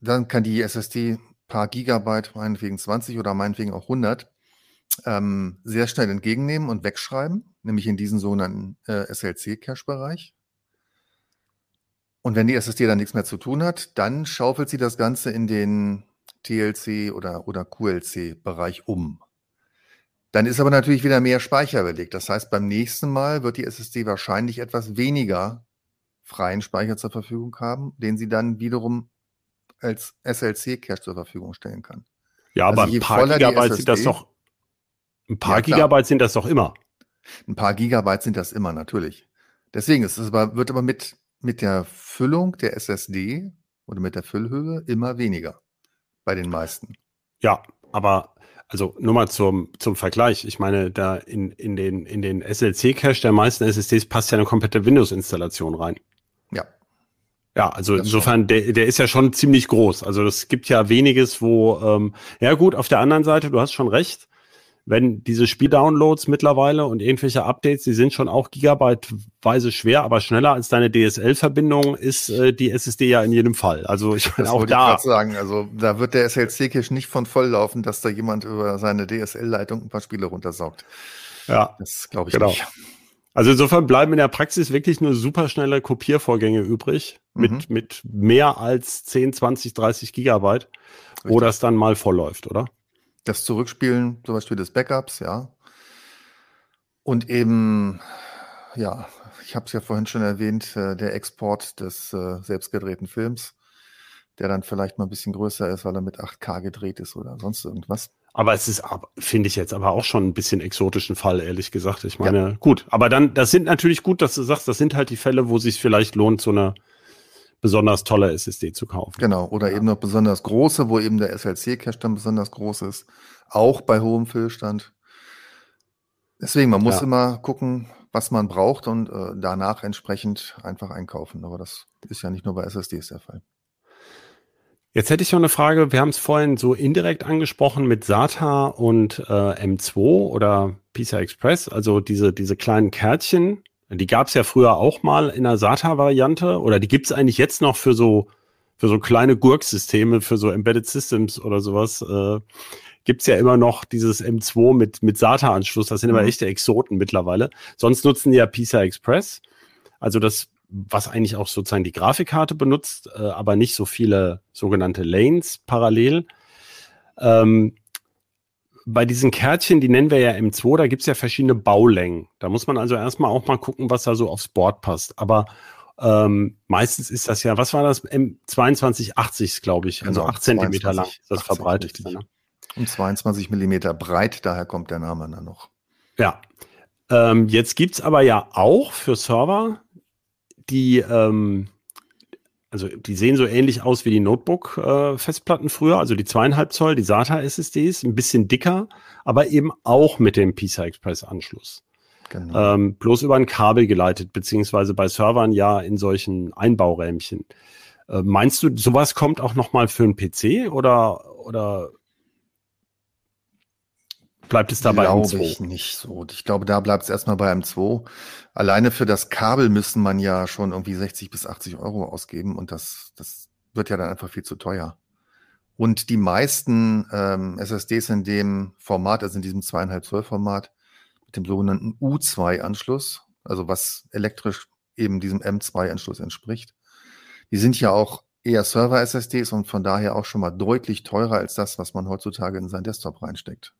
Dann kann die SSD paar Gigabyte, meinetwegen 20 oder meinetwegen auch 100, ähm, sehr schnell entgegennehmen und wegschreiben, nämlich in diesen sogenannten äh, SLC-Cache-Bereich. Und wenn die SSD dann nichts mehr zu tun hat, dann schaufelt sie das Ganze in den TLC oder, oder QLC-Bereich um. Dann ist aber natürlich wieder mehr Speicher belegt. Das heißt, beim nächsten Mal wird die SSD wahrscheinlich etwas weniger freien Speicher zur Verfügung haben, den sie dann wiederum als SLC-Cache zur Verfügung stellen kann. Ja, aber also ein paar Gigabyte sind das doch, ein paar ja, Gigabyte sind das doch immer. Ein paar Gigabyte sind das immer, natürlich. Deswegen ist es aber, wird aber mit, mit der Füllung der SSD oder mit der Füllhöhe immer weniger bei den meisten. Ja, aber also nur mal zum, zum Vergleich. Ich meine, da in, in den, in den SLC-Cache der meisten SSDs passt ja eine komplette Windows-Installation rein. Ja. Ja, also das insofern, der, der ist ja schon ziemlich groß. Also es gibt ja weniges, wo, ähm, ja gut, auf der anderen Seite, du hast schon recht, wenn diese Spieldownloads mittlerweile und irgendwelche Updates, die sind schon auch gigabyteweise schwer, aber schneller als deine DSL-Verbindung ist äh, die SSD ja in jedem Fall. Also ich meine auch da. Ich sagen, also da wird der SLC-Cache nicht von voll laufen, dass da jemand über seine DSL-Leitung ein paar Spiele runtersaugt. Ja, das glaube ich genau. nicht. Also insofern bleiben in der Praxis wirklich nur superschnelle Kopiervorgänge übrig mhm. mit, mit mehr als 10, 20, 30 Gigabyte, Richtig. wo das dann mal voll läuft, oder? Das Zurückspielen zum Beispiel des Backups, ja. Und eben, ja, ich habe es ja vorhin schon erwähnt, äh, der Export des äh, selbstgedrehten Films, der dann vielleicht mal ein bisschen größer ist, weil er mit 8K gedreht ist oder sonst irgendwas. Aber es ist, finde ich jetzt aber auch schon ein bisschen exotischen Fall, ehrlich gesagt. Ich meine, ja. gut, aber dann, das sind natürlich gut, dass du sagst, das sind halt die Fälle, wo es sich vielleicht lohnt, so eine besonders tolle SSD zu kaufen. Genau, oder ja. eben noch besonders große, wo eben der SLC-Cache dann besonders groß ist, auch bei hohem Füllstand. Deswegen, man muss ja. immer gucken, was man braucht und äh, danach entsprechend einfach einkaufen. Aber das ist ja nicht nur bei SSDs der Fall. Jetzt hätte ich noch eine Frage. Wir haben es vorhin so indirekt angesprochen mit SATA und äh, M2 oder PCI Express, also diese, diese kleinen Kärtchen, die gab es ja früher auch mal in der SATA-Variante oder die gibt es eigentlich jetzt noch für so für so kleine Gurk-Systeme, für so Embedded Systems oder sowas. Äh, gibt es ja immer noch dieses M2 mit, mit SATA-Anschluss. Das sind mhm. aber echte Exoten mittlerweile. Sonst nutzen die ja PCI Express. Also das, was eigentlich auch sozusagen die Grafikkarte benutzt, äh, aber nicht so viele sogenannte Lanes parallel. Ähm, bei diesen Kärtchen, die nennen wir ja M2, da gibt es ja verschiedene Baulängen. Da muss man also erstmal auch mal gucken, was da so aufs Board passt. Aber ähm, meistens ist das ja, was war das? M2280, glaube ich, also genau, 8 Zentimeter lang ist das verbreitet. Ne? Und 22 Millimeter breit, daher kommt der Name dann noch. Ja. Ähm, jetzt gibt es aber ja auch für Server die ähm, also die sehen so ähnlich aus wie die Notebook-Festplatten äh, früher, also die zweieinhalb Zoll, die SATA-SSDs, ein bisschen dicker, aber eben auch mit dem PCI Express-Anschluss. Genau. Ähm, bloß über ein Kabel geleitet, beziehungsweise bei Servern ja in solchen Einbaurämchen. Äh, meinst du, sowas kommt auch nochmal für einen PC oder, oder bleibt es dabei Glaube M2? ich nicht so. Ich glaube, da bleibt es erstmal bei M2. Alleine für das Kabel müsste man ja schon irgendwie 60 bis 80 Euro ausgeben und das, das wird ja dann einfach viel zu teuer. Und die meisten ähm, SSDs in dem Format, also in diesem zweieinhalb Zoll Format, mit dem sogenannten U2-Anschluss, also was elektrisch eben diesem M2-Anschluss entspricht, die sind ja auch eher Server-SSDs und von daher auch schon mal deutlich teurer als das, was man heutzutage in seinen Desktop reinsteckt.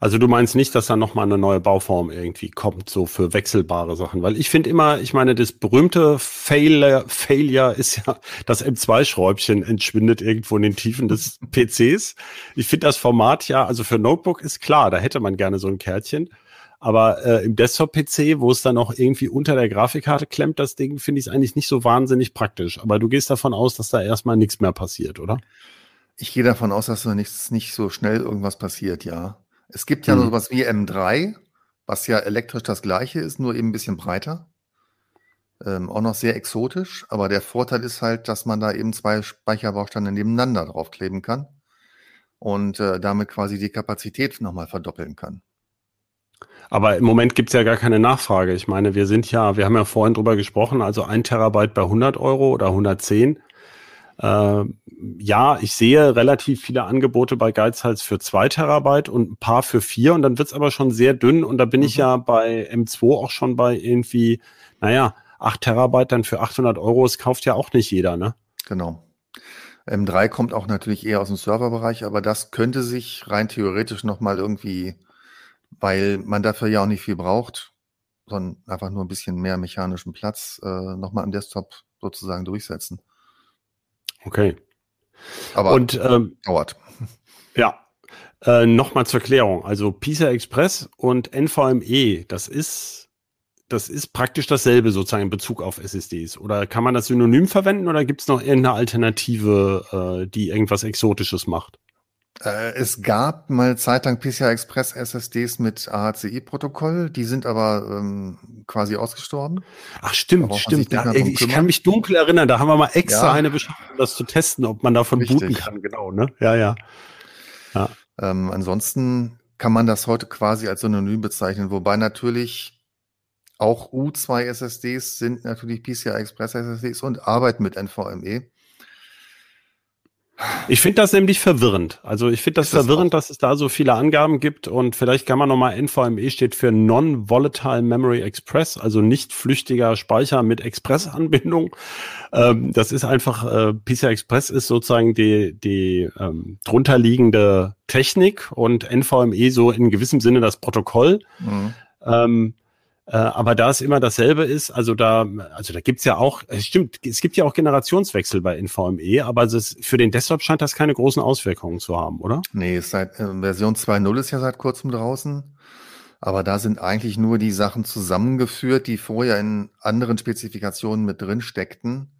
Also du meinst nicht, dass da nochmal eine neue Bauform irgendwie kommt, so für wechselbare Sachen? Weil ich finde immer, ich meine, das berühmte Failure, Failure ist ja, das M2-Schräubchen entschwindet irgendwo in den Tiefen des PCs. Ich finde das Format ja, also für Notebook ist klar, da hätte man gerne so ein Kärtchen. Aber äh, im Desktop-PC, wo es dann auch irgendwie unter der Grafikkarte klemmt, das Ding, finde ich es eigentlich nicht so wahnsinnig praktisch. Aber du gehst davon aus, dass da erstmal nichts mehr passiert, oder? Ich gehe davon aus, dass da nichts, nicht so schnell irgendwas passiert, ja. Es gibt ja hm. sowas wie M3, was ja elektrisch das gleiche ist, nur eben ein bisschen breiter. Ähm, auch noch sehr exotisch, aber der Vorteil ist halt, dass man da eben zwei Speicherbausteine nebeneinander draufkleben kann und äh, damit quasi die Kapazität nochmal verdoppeln kann. Aber im Moment gibt es ja gar keine Nachfrage. Ich meine, wir sind ja, wir haben ja vorhin drüber gesprochen, also ein Terabyte bei 100 Euro oder 110. Äh, ja, ich sehe relativ viele Angebote bei Geizhals für zwei Terabyte und ein paar für vier und dann wird's aber schon sehr dünn und da bin mhm. ich ja bei M2 auch schon bei irgendwie, naja, acht Terabyte dann für 800 Euro, das kauft ja auch nicht jeder, ne? Genau. M3 kommt auch natürlich eher aus dem Serverbereich, aber das könnte sich rein theoretisch nochmal irgendwie, weil man dafür ja auch nicht viel braucht, sondern einfach nur ein bisschen mehr mechanischen Platz, äh, nochmal am Desktop sozusagen durchsetzen. Okay. Aber und, ähm, dauert. Ja, äh, nochmal zur Klärung. Also PISA Express und NVMe, das ist, das ist praktisch dasselbe sozusagen in Bezug auf SSDs. Oder kann man das synonym verwenden oder gibt es noch irgendeine Alternative, äh, die irgendwas Exotisches macht? Äh, es gab mal zeitlang PCI Express SSDs mit AHCI-Protokoll, die sind aber ähm, quasi ausgestorben. Ach stimmt, stimmt. Da, ich kümmern. kann mich dunkel erinnern, da haben wir mal extra ja. eine beschafft, um das zu testen, ob man davon Richtig. booten kann. Genau, ne? Ja, ja. ja. Ähm, ansonsten kann man das heute quasi als Synonym bezeichnen, wobei natürlich auch U2 SSDs sind natürlich PCI Express SSDs und arbeiten mit NVMe. Ich finde das nämlich verwirrend. Also ich finde das, das verwirrend, dass es da so viele Angaben gibt und vielleicht kann man nochmal NVMe steht für Non-Volatile Memory Express, also nicht flüchtiger Speicher mit Express-Anbindung. Ähm, das ist einfach, äh, PCI Express ist sozusagen die, die ähm, drunterliegende Technik und NVMe so in gewissem Sinne das Protokoll. Mhm. Ähm, äh, aber da es immer dasselbe ist, also da, also da gibt's ja auch, es stimmt, es gibt ja auch Generationswechsel bei NVMe, aber es für den Desktop scheint das keine großen Auswirkungen zu haben, oder? Nee, seit äh, Version 2.0 ist ja seit kurzem draußen. Aber da sind eigentlich nur die Sachen zusammengeführt, die vorher in anderen Spezifikationen mit drin steckten.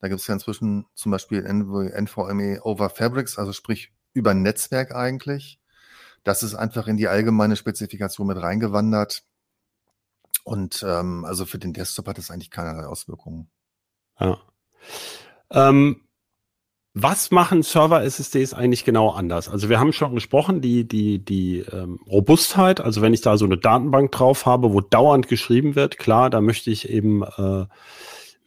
Da gibt es ja inzwischen zum Beispiel NVMe over Fabrics, also sprich über Netzwerk eigentlich. Das ist einfach in die allgemeine Spezifikation mit reingewandert. Und ähm, also für den Desktop hat es eigentlich keinerlei Auswirkungen. Ja. Ähm, was machen Server-SSDs eigentlich genau anders? Also wir haben schon gesprochen, die, die, die ähm, Robustheit, also wenn ich da so eine Datenbank drauf habe, wo dauernd geschrieben wird, klar, da möchte ich eben äh,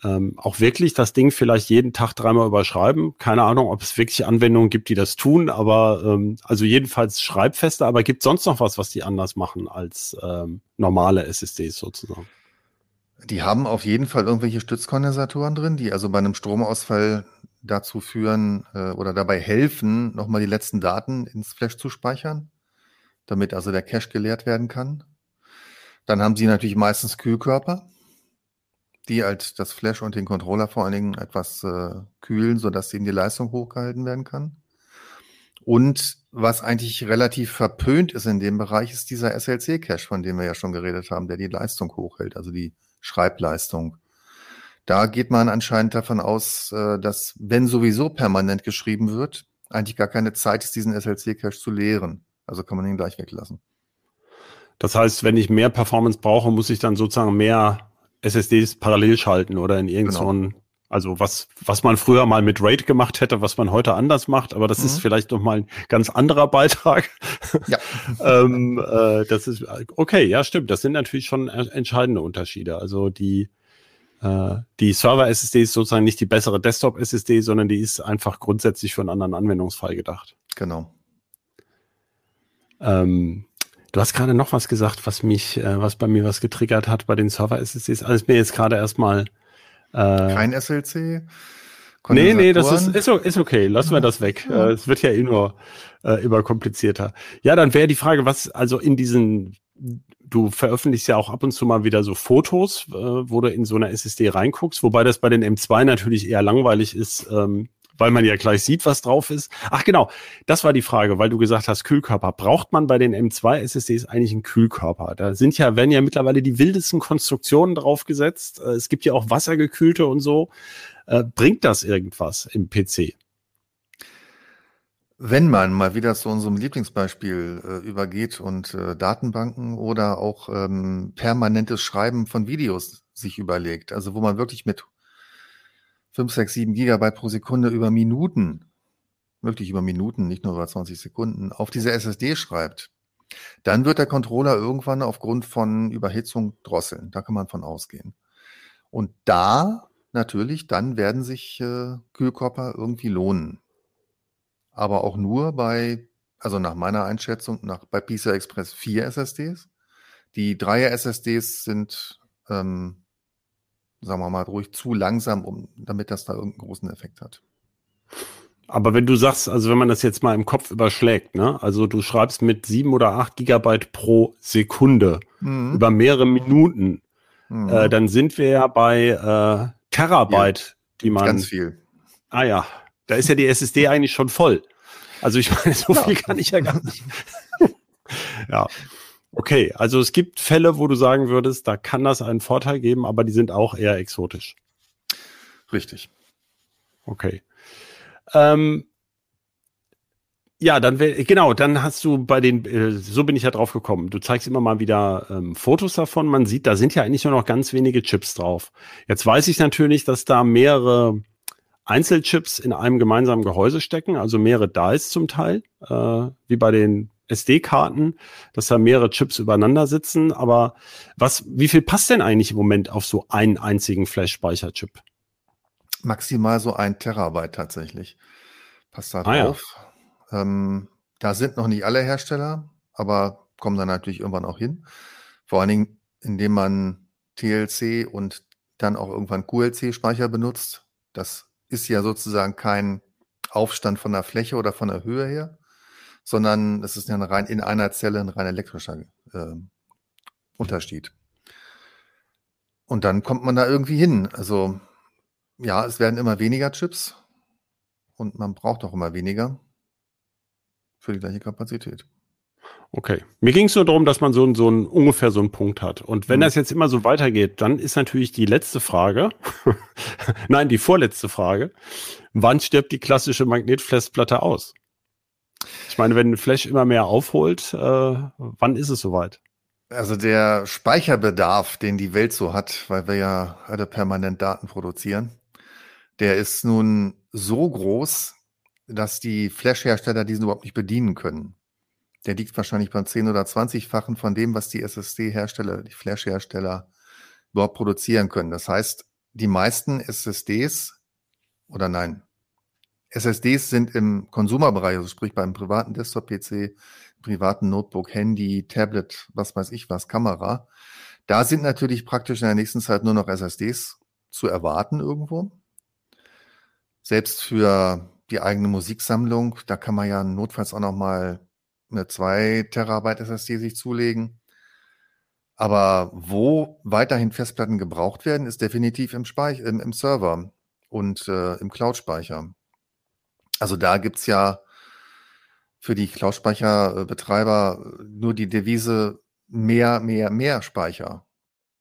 ähm, auch wirklich das Ding vielleicht jeden Tag dreimal überschreiben. Keine Ahnung, ob es wirklich Anwendungen gibt, die das tun, aber ähm, also jedenfalls schreibfeste, aber gibt sonst noch was, was die anders machen als ähm, normale SSDs sozusagen? Die haben auf jeden Fall irgendwelche Stützkondensatoren drin, die also bei einem Stromausfall dazu führen äh, oder dabei helfen, nochmal die letzten Daten ins Flash zu speichern, damit also der Cache geleert werden kann. Dann haben sie natürlich meistens Kühlkörper, die halt das Flash und den Controller vor allen Dingen etwas äh, kühlen, sodass eben die Leistung hochgehalten werden kann. Und was eigentlich relativ verpönt ist in dem Bereich, ist dieser SLC-Cache, von dem wir ja schon geredet haben, der die Leistung hochhält, also die Schreibleistung. Da geht man anscheinend davon aus, äh, dass wenn sowieso permanent geschrieben wird, eigentlich gar keine Zeit ist, diesen SLC-Cache zu leeren. Also kann man ihn gleich weglassen. Das heißt, wenn ich mehr Performance brauche, muss ich dann sozusagen mehr SSDs parallel schalten oder in irgendeinen, genau. also was, was man früher mal mit RAID gemacht hätte, was man heute anders macht, aber das mhm. ist vielleicht noch mal ein ganz anderer Beitrag. Ja. ähm, äh, das ist, okay, ja, stimmt. Das sind natürlich schon entscheidende Unterschiede. Also die, äh, die Server-SSD ist sozusagen nicht die bessere Desktop-SSD, sondern die ist einfach grundsätzlich für einen anderen Anwendungsfall gedacht. Genau. Ähm, Du hast gerade noch was gesagt, was mich, äh, was bei mir was getriggert hat bei den Server-SSDs. Alles mir jetzt gerade erstmal. Äh, Kein SLC? Nee, nee, das ist, ist, ist okay. Lassen wir das weg. Ja. Äh, es wird ja eh nur äh, immer komplizierter. Ja, dann wäre die Frage, was also in diesen, du veröffentlichst ja auch ab und zu mal wieder so Fotos, äh, wo du in so einer SSD reinguckst, wobei das bei den M2 natürlich eher langweilig ist, ähm, weil man ja gleich sieht, was drauf ist. Ach genau, das war die Frage, weil du gesagt hast, Kühlkörper. Braucht man bei den M2 SSDs eigentlich einen Kühlkörper? Da sind ja, werden ja mittlerweile die wildesten Konstruktionen draufgesetzt. Äh, es gibt ja auch wassergekühlte und so. Äh, bringt das irgendwas im PC? Wenn man mal wieder zu unserem Lieblingsbeispiel äh, übergeht und äh, Datenbanken oder auch ähm, permanentes Schreiben von Videos sich überlegt, also wo man wirklich mit 5, 6, 7 Gigabyte pro Sekunde über Minuten, wirklich über Minuten, nicht nur über 20 Sekunden, auf diese SSD schreibt, dann wird der Controller irgendwann aufgrund von Überhitzung drosseln. Da kann man von ausgehen. Und da natürlich, dann werden sich äh, Kühlkörper irgendwie lohnen. Aber auch nur bei, also nach meiner Einschätzung, nach, bei PCI Express 4 SSDs. Die 3er SSDs sind ähm, sagen wir mal, ruhig zu langsam, um, damit das da irgendeinen großen Effekt hat. Aber wenn du sagst, also wenn man das jetzt mal im Kopf überschlägt, ne, also du schreibst mit sieben oder acht Gigabyte pro Sekunde mhm. über mehrere Minuten, mhm. äh, dann sind wir ja bei äh, Terabyte, ja, die man. Ganz viel. Ah ja, da ist ja die SSD eigentlich schon voll. Also ich meine, so ja. viel kann ich ja gar nicht. ja. Okay, also es gibt Fälle, wo du sagen würdest, da kann das einen Vorteil geben, aber die sind auch eher exotisch. Richtig. Okay. Ähm, ja, dann genau, dann hast du bei den, äh, so bin ich ja drauf gekommen. Du zeigst immer mal wieder ähm, Fotos davon. Man sieht, da sind ja eigentlich nur noch ganz wenige Chips drauf. Jetzt weiß ich natürlich, dass da mehrere Einzelchips in einem gemeinsamen Gehäuse stecken, also mehrere Dice zum Teil, äh, wie bei den SD-Karten, dass da mehrere Chips übereinander sitzen. Aber was, wie viel passt denn eigentlich im Moment auf so einen einzigen Flash-Speicherchip? Maximal so ein Terabyte tatsächlich. Passt da ah, drauf. Ja. Ähm, da sind noch nicht alle Hersteller, aber kommen dann natürlich irgendwann auch hin. Vor allen Dingen, indem man TLC und dann auch irgendwann QLC-Speicher benutzt. Das ist ja sozusagen kein Aufstand von der Fläche oder von der Höhe her, sondern es ist ja rein in einer Zelle ein rein elektrischer äh, Unterschied. Und dann kommt man da irgendwie hin. Also ja, es werden immer weniger Chips und man braucht auch immer weniger für die gleiche Kapazität. Okay. Mir ging es nur darum, dass man so, so ein, ungefähr so einen Punkt hat. Und wenn mhm. das jetzt immer so weitergeht, dann ist natürlich die letzte Frage, nein, die vorletzte Frage, wann stirbt die klassische Magnetfestplatte aus? Ich meine, wenn Flash immer mehr aufholt, äh, wann ist es soweit? Also der Speicherbedarf, den die Welt so hat, weil wir ja alle permanent Daten produzieren, der ist nun so groß, dass die Flash-Hersteller diesen überhaupt nicht bedienen können. Der liegt wahrscheinlich beim 10- oder 20-fachen von dem, was die SSD-Hersteller, die Flash-Hersteller überhaupt produzieren können. Das heißt, die meisten SSDs oder nein, SSDs sind im Konsumerbereich, also sprich beim privaten Desktop-PC, privaten Notebook, Handy, Tablet, was weiß ich was, Kamera. Da sind natürlich praktisch in der nächsten Zeit nur noch SSDs zu erwarten irgendwo. Selbst für die eigene Musiksammlung, da kann man ja notfalls auch noch mal eine 2 Terabyte SSD sich zulegen. Aber wo weiterhin Festplatten gebraucht werden, ist definitiv im, Speich im, im Server und äh, im Cloud-Speicher. Also da gibt's ja für die Cloud-Speicherbetreiber nur die Devise mehr, mehr, mehr Speicher.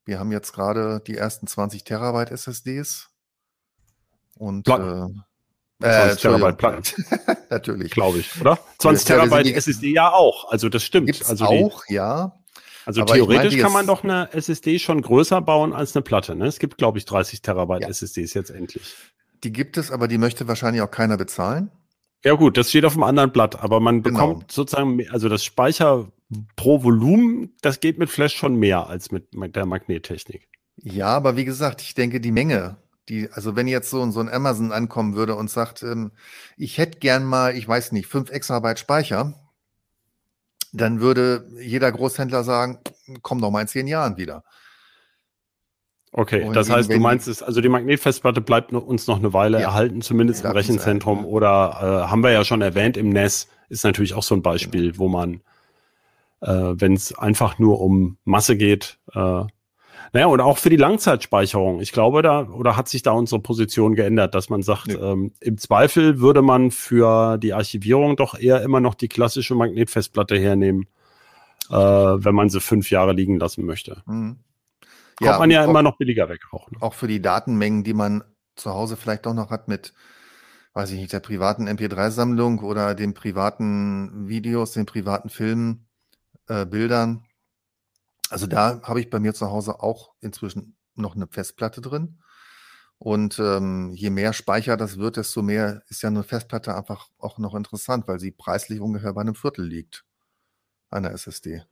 Wir haben jetzt gerade die ersten 20 Terabyte SSDs und Platten. äh, 20 Terabyte Platten. Natürlich. Glaube ich, oder? 20 ja, Terabyte SSD ja auch. Also das stimmt. Gibt's also auch, die, ja. Also Aber theoretisch kann man doch eine SSD schon größer bauen als eine Platte. Ne? Es gibt, glaube ich, 30 Terabyte ja. SSDs jetzt endlich. Die gibt es, aber die möchte wahrscheinlich auch keiner bezahlen. Ja gut, das steht auf einem anderen Blatt, aber man genau. bekommt sozusagen, also das Speicher pro Volumen, das geht mit Flash schon mehr als mit der Magnettechnik. Ja, aber wie gesagt, ich denke, die Menge, die, also wenn jetzt so, so ein Amazon ankommen würde und sagt, ähm, ich hätte gern mal, ich weiß nicht, fünf Exabyte Speicher, dann würde jeder Großhändler sagen, komm doch mal in zehn Jahren wieder. Okay, das heißt, du meinst es, also die Magnetfestplatte bleibt uns noch eine Weile ja, erhalten, zumindest im Rechenzentrum. Sein, ja. Oder äh, haben wir ja schon erwähnt, im NES ist natürlich auch so ein Beispiel, genau. wo man, äh, wenn es einfach nur um Masse geht, äh, naja, und auch für die Langzeitspeicherung. Ich glaube, da, oder hat sich da unsere Position geändert, dass man sagt, nee. ähm, im Zweifel würde man für die Archivierung doch eher immer noch die klassische Magnetfestplatte hernehmen, äh, wenn man sie fünf Jahre liegen lassen möchte. Mhm. Kommt ja, man ja auch, immer noch billiger weg auch. Ne? Auch für die Datenmengen, die man zu Hause vielleicht doch noch hat mit, weiß ich nicht, der privaten MP3-Sammlung oder den privaten Videos, den privaten Filmen, äh, Bildern. Also da habe ich bei mir zu Hause auch inzwischen noch eine Festplatte drin. Und ähm, je mehr Speicher das wird, desto mehr ist ja eine Festplatte einfach auch noch interessant, weil sie preislich ungefähr bei einem Viertel liegt einer SSD.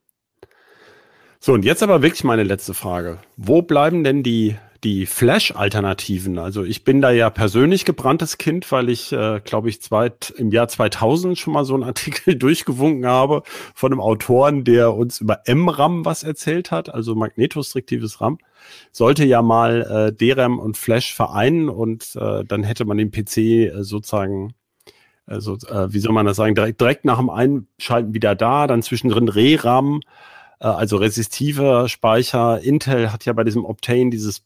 So, und jetzt aber wirklich meine letzte Frage. Wo bleiben denn die, die Flash-Alternativen? Also ich bin da ja persönlich gebranntes Kind, weil ich, äh, glaube ich, zweit, im Jahr 2000 schon mal so einen Artikel durchgewunken habe von einem Autoren, der uns über MRAM was erzählt hat, also magnetostriktives RAM. Sollte ja mal äh, DRAM und Flash vereinen und äh, dann hätte man den PC äh, sozusagen also, äh, wie soll man das sagen, direkt, direkt nach dem Einschalten wieder da, dann zwischendrin ReRAM, also resistiver Speicher. Intel hat ja bei diesem Optane dieses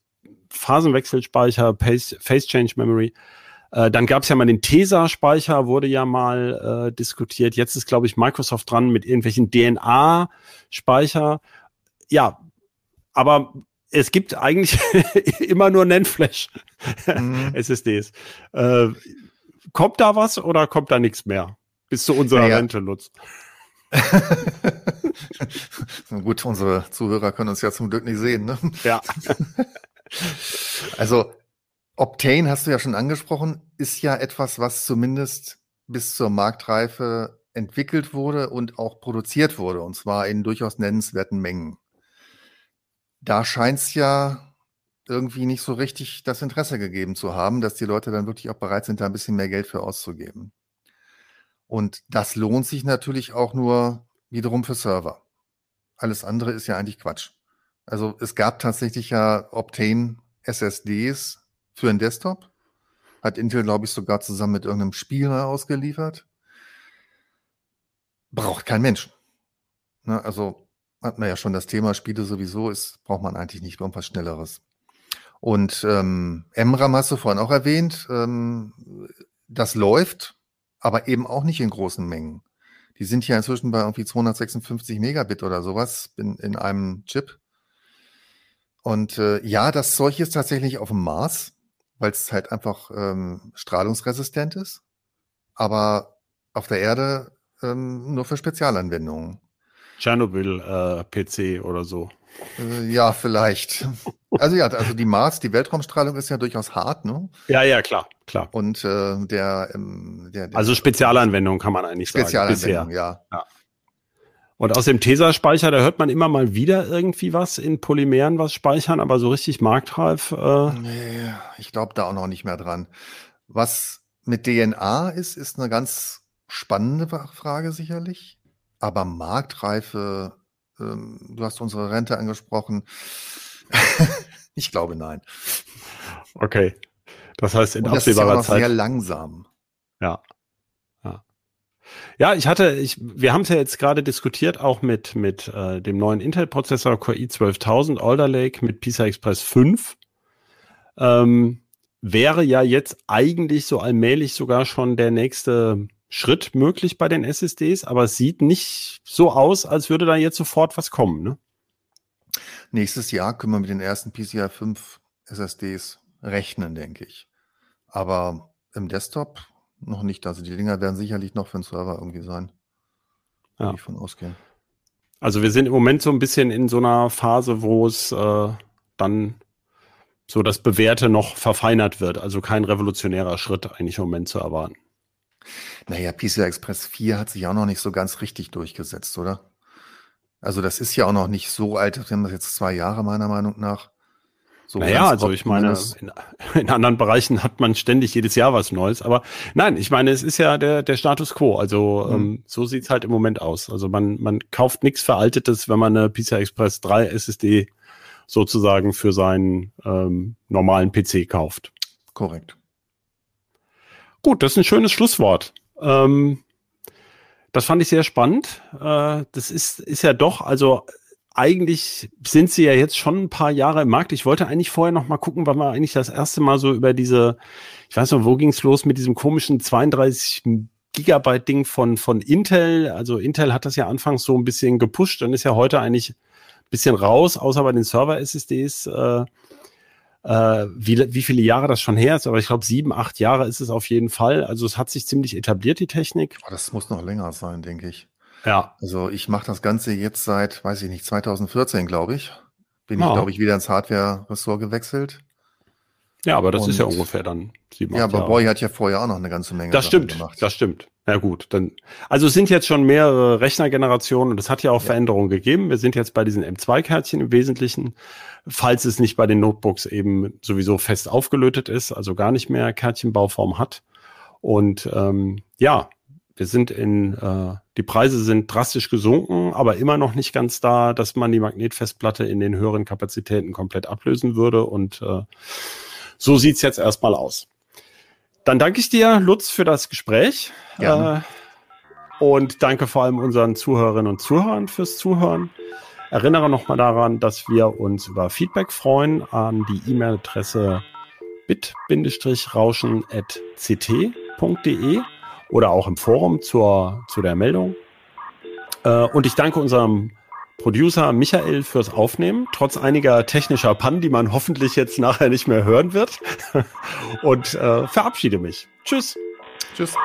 Phasenwechselspeicher, Phase Change Memory. Äh, dann gab es ja mal den Tesa-Speicher, wurde ja mal äh, diskutiert. Jetzt ist, glaube ich, Microsoft dran mit irgendwelchen DNA-Speicher. Ja, aber es gibt eigentlich immer nur NAND-Flash mhm. SSDs. Äh, kommt da was oder kommt da nichts mehr? Bis zu unserer naja. Rente, Lutz. Gut, unsere Zuhörer können uns ja zum Glück nicht sehen. Ne? Ja. also Optane hast du ja schon angesprochen, ist ja etwas, was zumindest bis zur Marktreife entwickelt wurde und auch produziert wurde, und zwar in durchaus nennenswerten Mengen. Da scheint es ja irgendwie nicht so richtig das Interesse gegeben zu haben, dass die Leute dann wirklich auch bereit sind, da ein bisschen mehr Geld für auszugeben. Und das lohnt sich natürlich auch nur wiederum für Server. Alles andere ist ja eigentlich Quatsch. Also es gab tatsächlich ja Optane SSDs für einen Desktop. Hat Intel, glaube ich, sogar zusammen mit irgendeinem Spiel mal ausgeliefert. Braucht kein Mensch. Ne, also hat man ja schon das Thema Spiele sowieso, ist, braucht man eigentlich nicht irgendwas Schnelleres. Und ähm, MRAM hast du vorhin auch erwähnt. Ähm, das läuft, aber eben auch nicht in großen Mengen. Die sind ja inzwischen bei irgendwie 256 Megabit oder sowas in, in einem Chip. Und äh, ja, das Zeug ist tatsächlich auf dem Mars, weil es halt einfach ähm, strahlungsresistent ist, aber auf der Erde ähm, nur für Spezialanwendungen. Tschernobyl-PC äh, oder so. Äh, ja, vielleicht. Also ja, also die Mars, die Weltraumstrahlung ist ja durchaus hart, ne? Ja, ja, klar, klar. Und äh, der, ähm, der, der Also Spezialanwendung kann man eigentlich sagen. Spezialanwendung, ja. ja. Und aus dem Tesa-Speicher, da hört man immer mal wieder irgendwie was in Polymeren was speichern, aber so richtig marktreif. Äh nee, ich glaube da auch noch nicht mehr dran. Was mit DNA ist, ist eine ganz spannende Frage sicherlich. Aber Marktreife, ähm, du hast unsere Rente angesprochen. ich glaube nein. Okay. Das heißt in Und das absehbarer ist ja Zeit. sehr langsam. Ja. Ja, ja ich hatte, ich, wir haben es ja jetzt gerade diskutiert, auch mit, mit äh, dem neuen Intel-Prozessor Core i12000 Alder Lake mit PCI Express 5. Ähm, wäre ja jetzt eigentlich so allmählich sogar schon der nächste Schritt möglich bei den SSDs, aber es sieht nicht so aus, als würde da jetzt sofort was kommen. Ne? Nächstes Jahr können wir mit den ersten PCI 5 SSDs rechnen, denke ich. Aber im Desktop noch nicht. Also die Dinger werden sicherlich noch für den Server irgendwie sein. Ja. Ich von ausgehen. Also wir sind im Moment so ein bisschen in so einer Phase, wo es äh, dann so das Bewährte noch verfeinert wird. Also kein revolutionärer Schritt eigentlich im Moment zu erwarten. Naja, PCI Express 4 hat sich auch noch nicht so ganz richtig durchgesetzt, oder? Also das ist ja auch noch nicht so alt, wir haben das jetzt zwei Jahre meiner Meinung nach. So naja, also ich meine, in, in, anderen Bereichen hat man ständig jedes Jahr was Neues. Aber nein, ich meine, es ist ja der, der Status quo. Also mhm. ähm, so sieht's halt im Moment aus. Also man, man kauft nichts Veraltetes, wenn man eine PCI Express 3 SSD sozusagen für seinen ähm, normalen PC kauft. Korrekt. Gut, das ist ein schönes Schlusswort. Ähm, das fand ich sehr spannend. Äh, das ist, ist ja doch, also eigentlich sind sie ja jetzt schon ein paar Jahre im Markt. Ich wollte eigentlich vorher noch mal gucken, wann wir eigentlich das erste Mal so über diese, ich weiß noch, wo ging's los mit diesem komischen 32 Gigabyte Ding von, von Intel. Also Intel hat das ja anfangs so ein bisschen gepusht und ist ja heute eigentlich ein bisschen raus, außer bei den Server-SSDs. Äh, äh, wie, wie viele Jahre das schon her ist, aber ich glaube sieben, acht Jahre ist es auf jeden Fall. Also es hat sich ziemlich etabliert, die Technik. Das muss noch länger sein, denke ich. Ja. Also ich mache das Ganze jetzt seit, weiß ich nicht, 2014, glaube ich. Bin ja. ich, glaube ich, wieder ins Hardware-Ressort gewechselt. Ja, aber das Und, ist ja ungefähr dann sieben, Ja, aber Jahre. Boy hat ja vorher auch noch eine ganze Menge das stimmt, gemacht. Das stimmt. Ja gut, dann also es sind jetzt schon mehrere Rechnergenerationen und es hat ja auch ja. Veränderungen gegeben. Wir sind jetzt bei diesen M2-Kärtchen im Wesentlichen, falls es nicht bei den Notebooks eben sowieso fest aufgelötet ist, also gar nicht mehr Kärtchenbauform hat. Und ähm, ja, wir sind in, äh, die Preise sind drastisch gesunken, aber immer noch nicht ganz da, dass man die Magnetfestplatte in den höheren Kapazitäten komplett ablösen würde. Und äh, so sieht's jetzt erstmal aus. Dann danke ich dir, Lutz, für das Gespräch. Äh, und danke vor allem unseren Zuhörerinnen und Zuhörern fürs Zuhören. Erinnere nochmal daran, dass wir uns über Feedback freuen an die E-Mail-Adresse bit-rauschen.ct.de oder auch im Forum zur, zu der Meldung. Äh, und ich danke unserem Producer Michael fürs Aufnehmen, trotz einiger technischer Pannen, die man hoffentlich jetzt nachher nicht mehr hören wird. Und äh, verabschiede mich. Tschüss. Tschüss.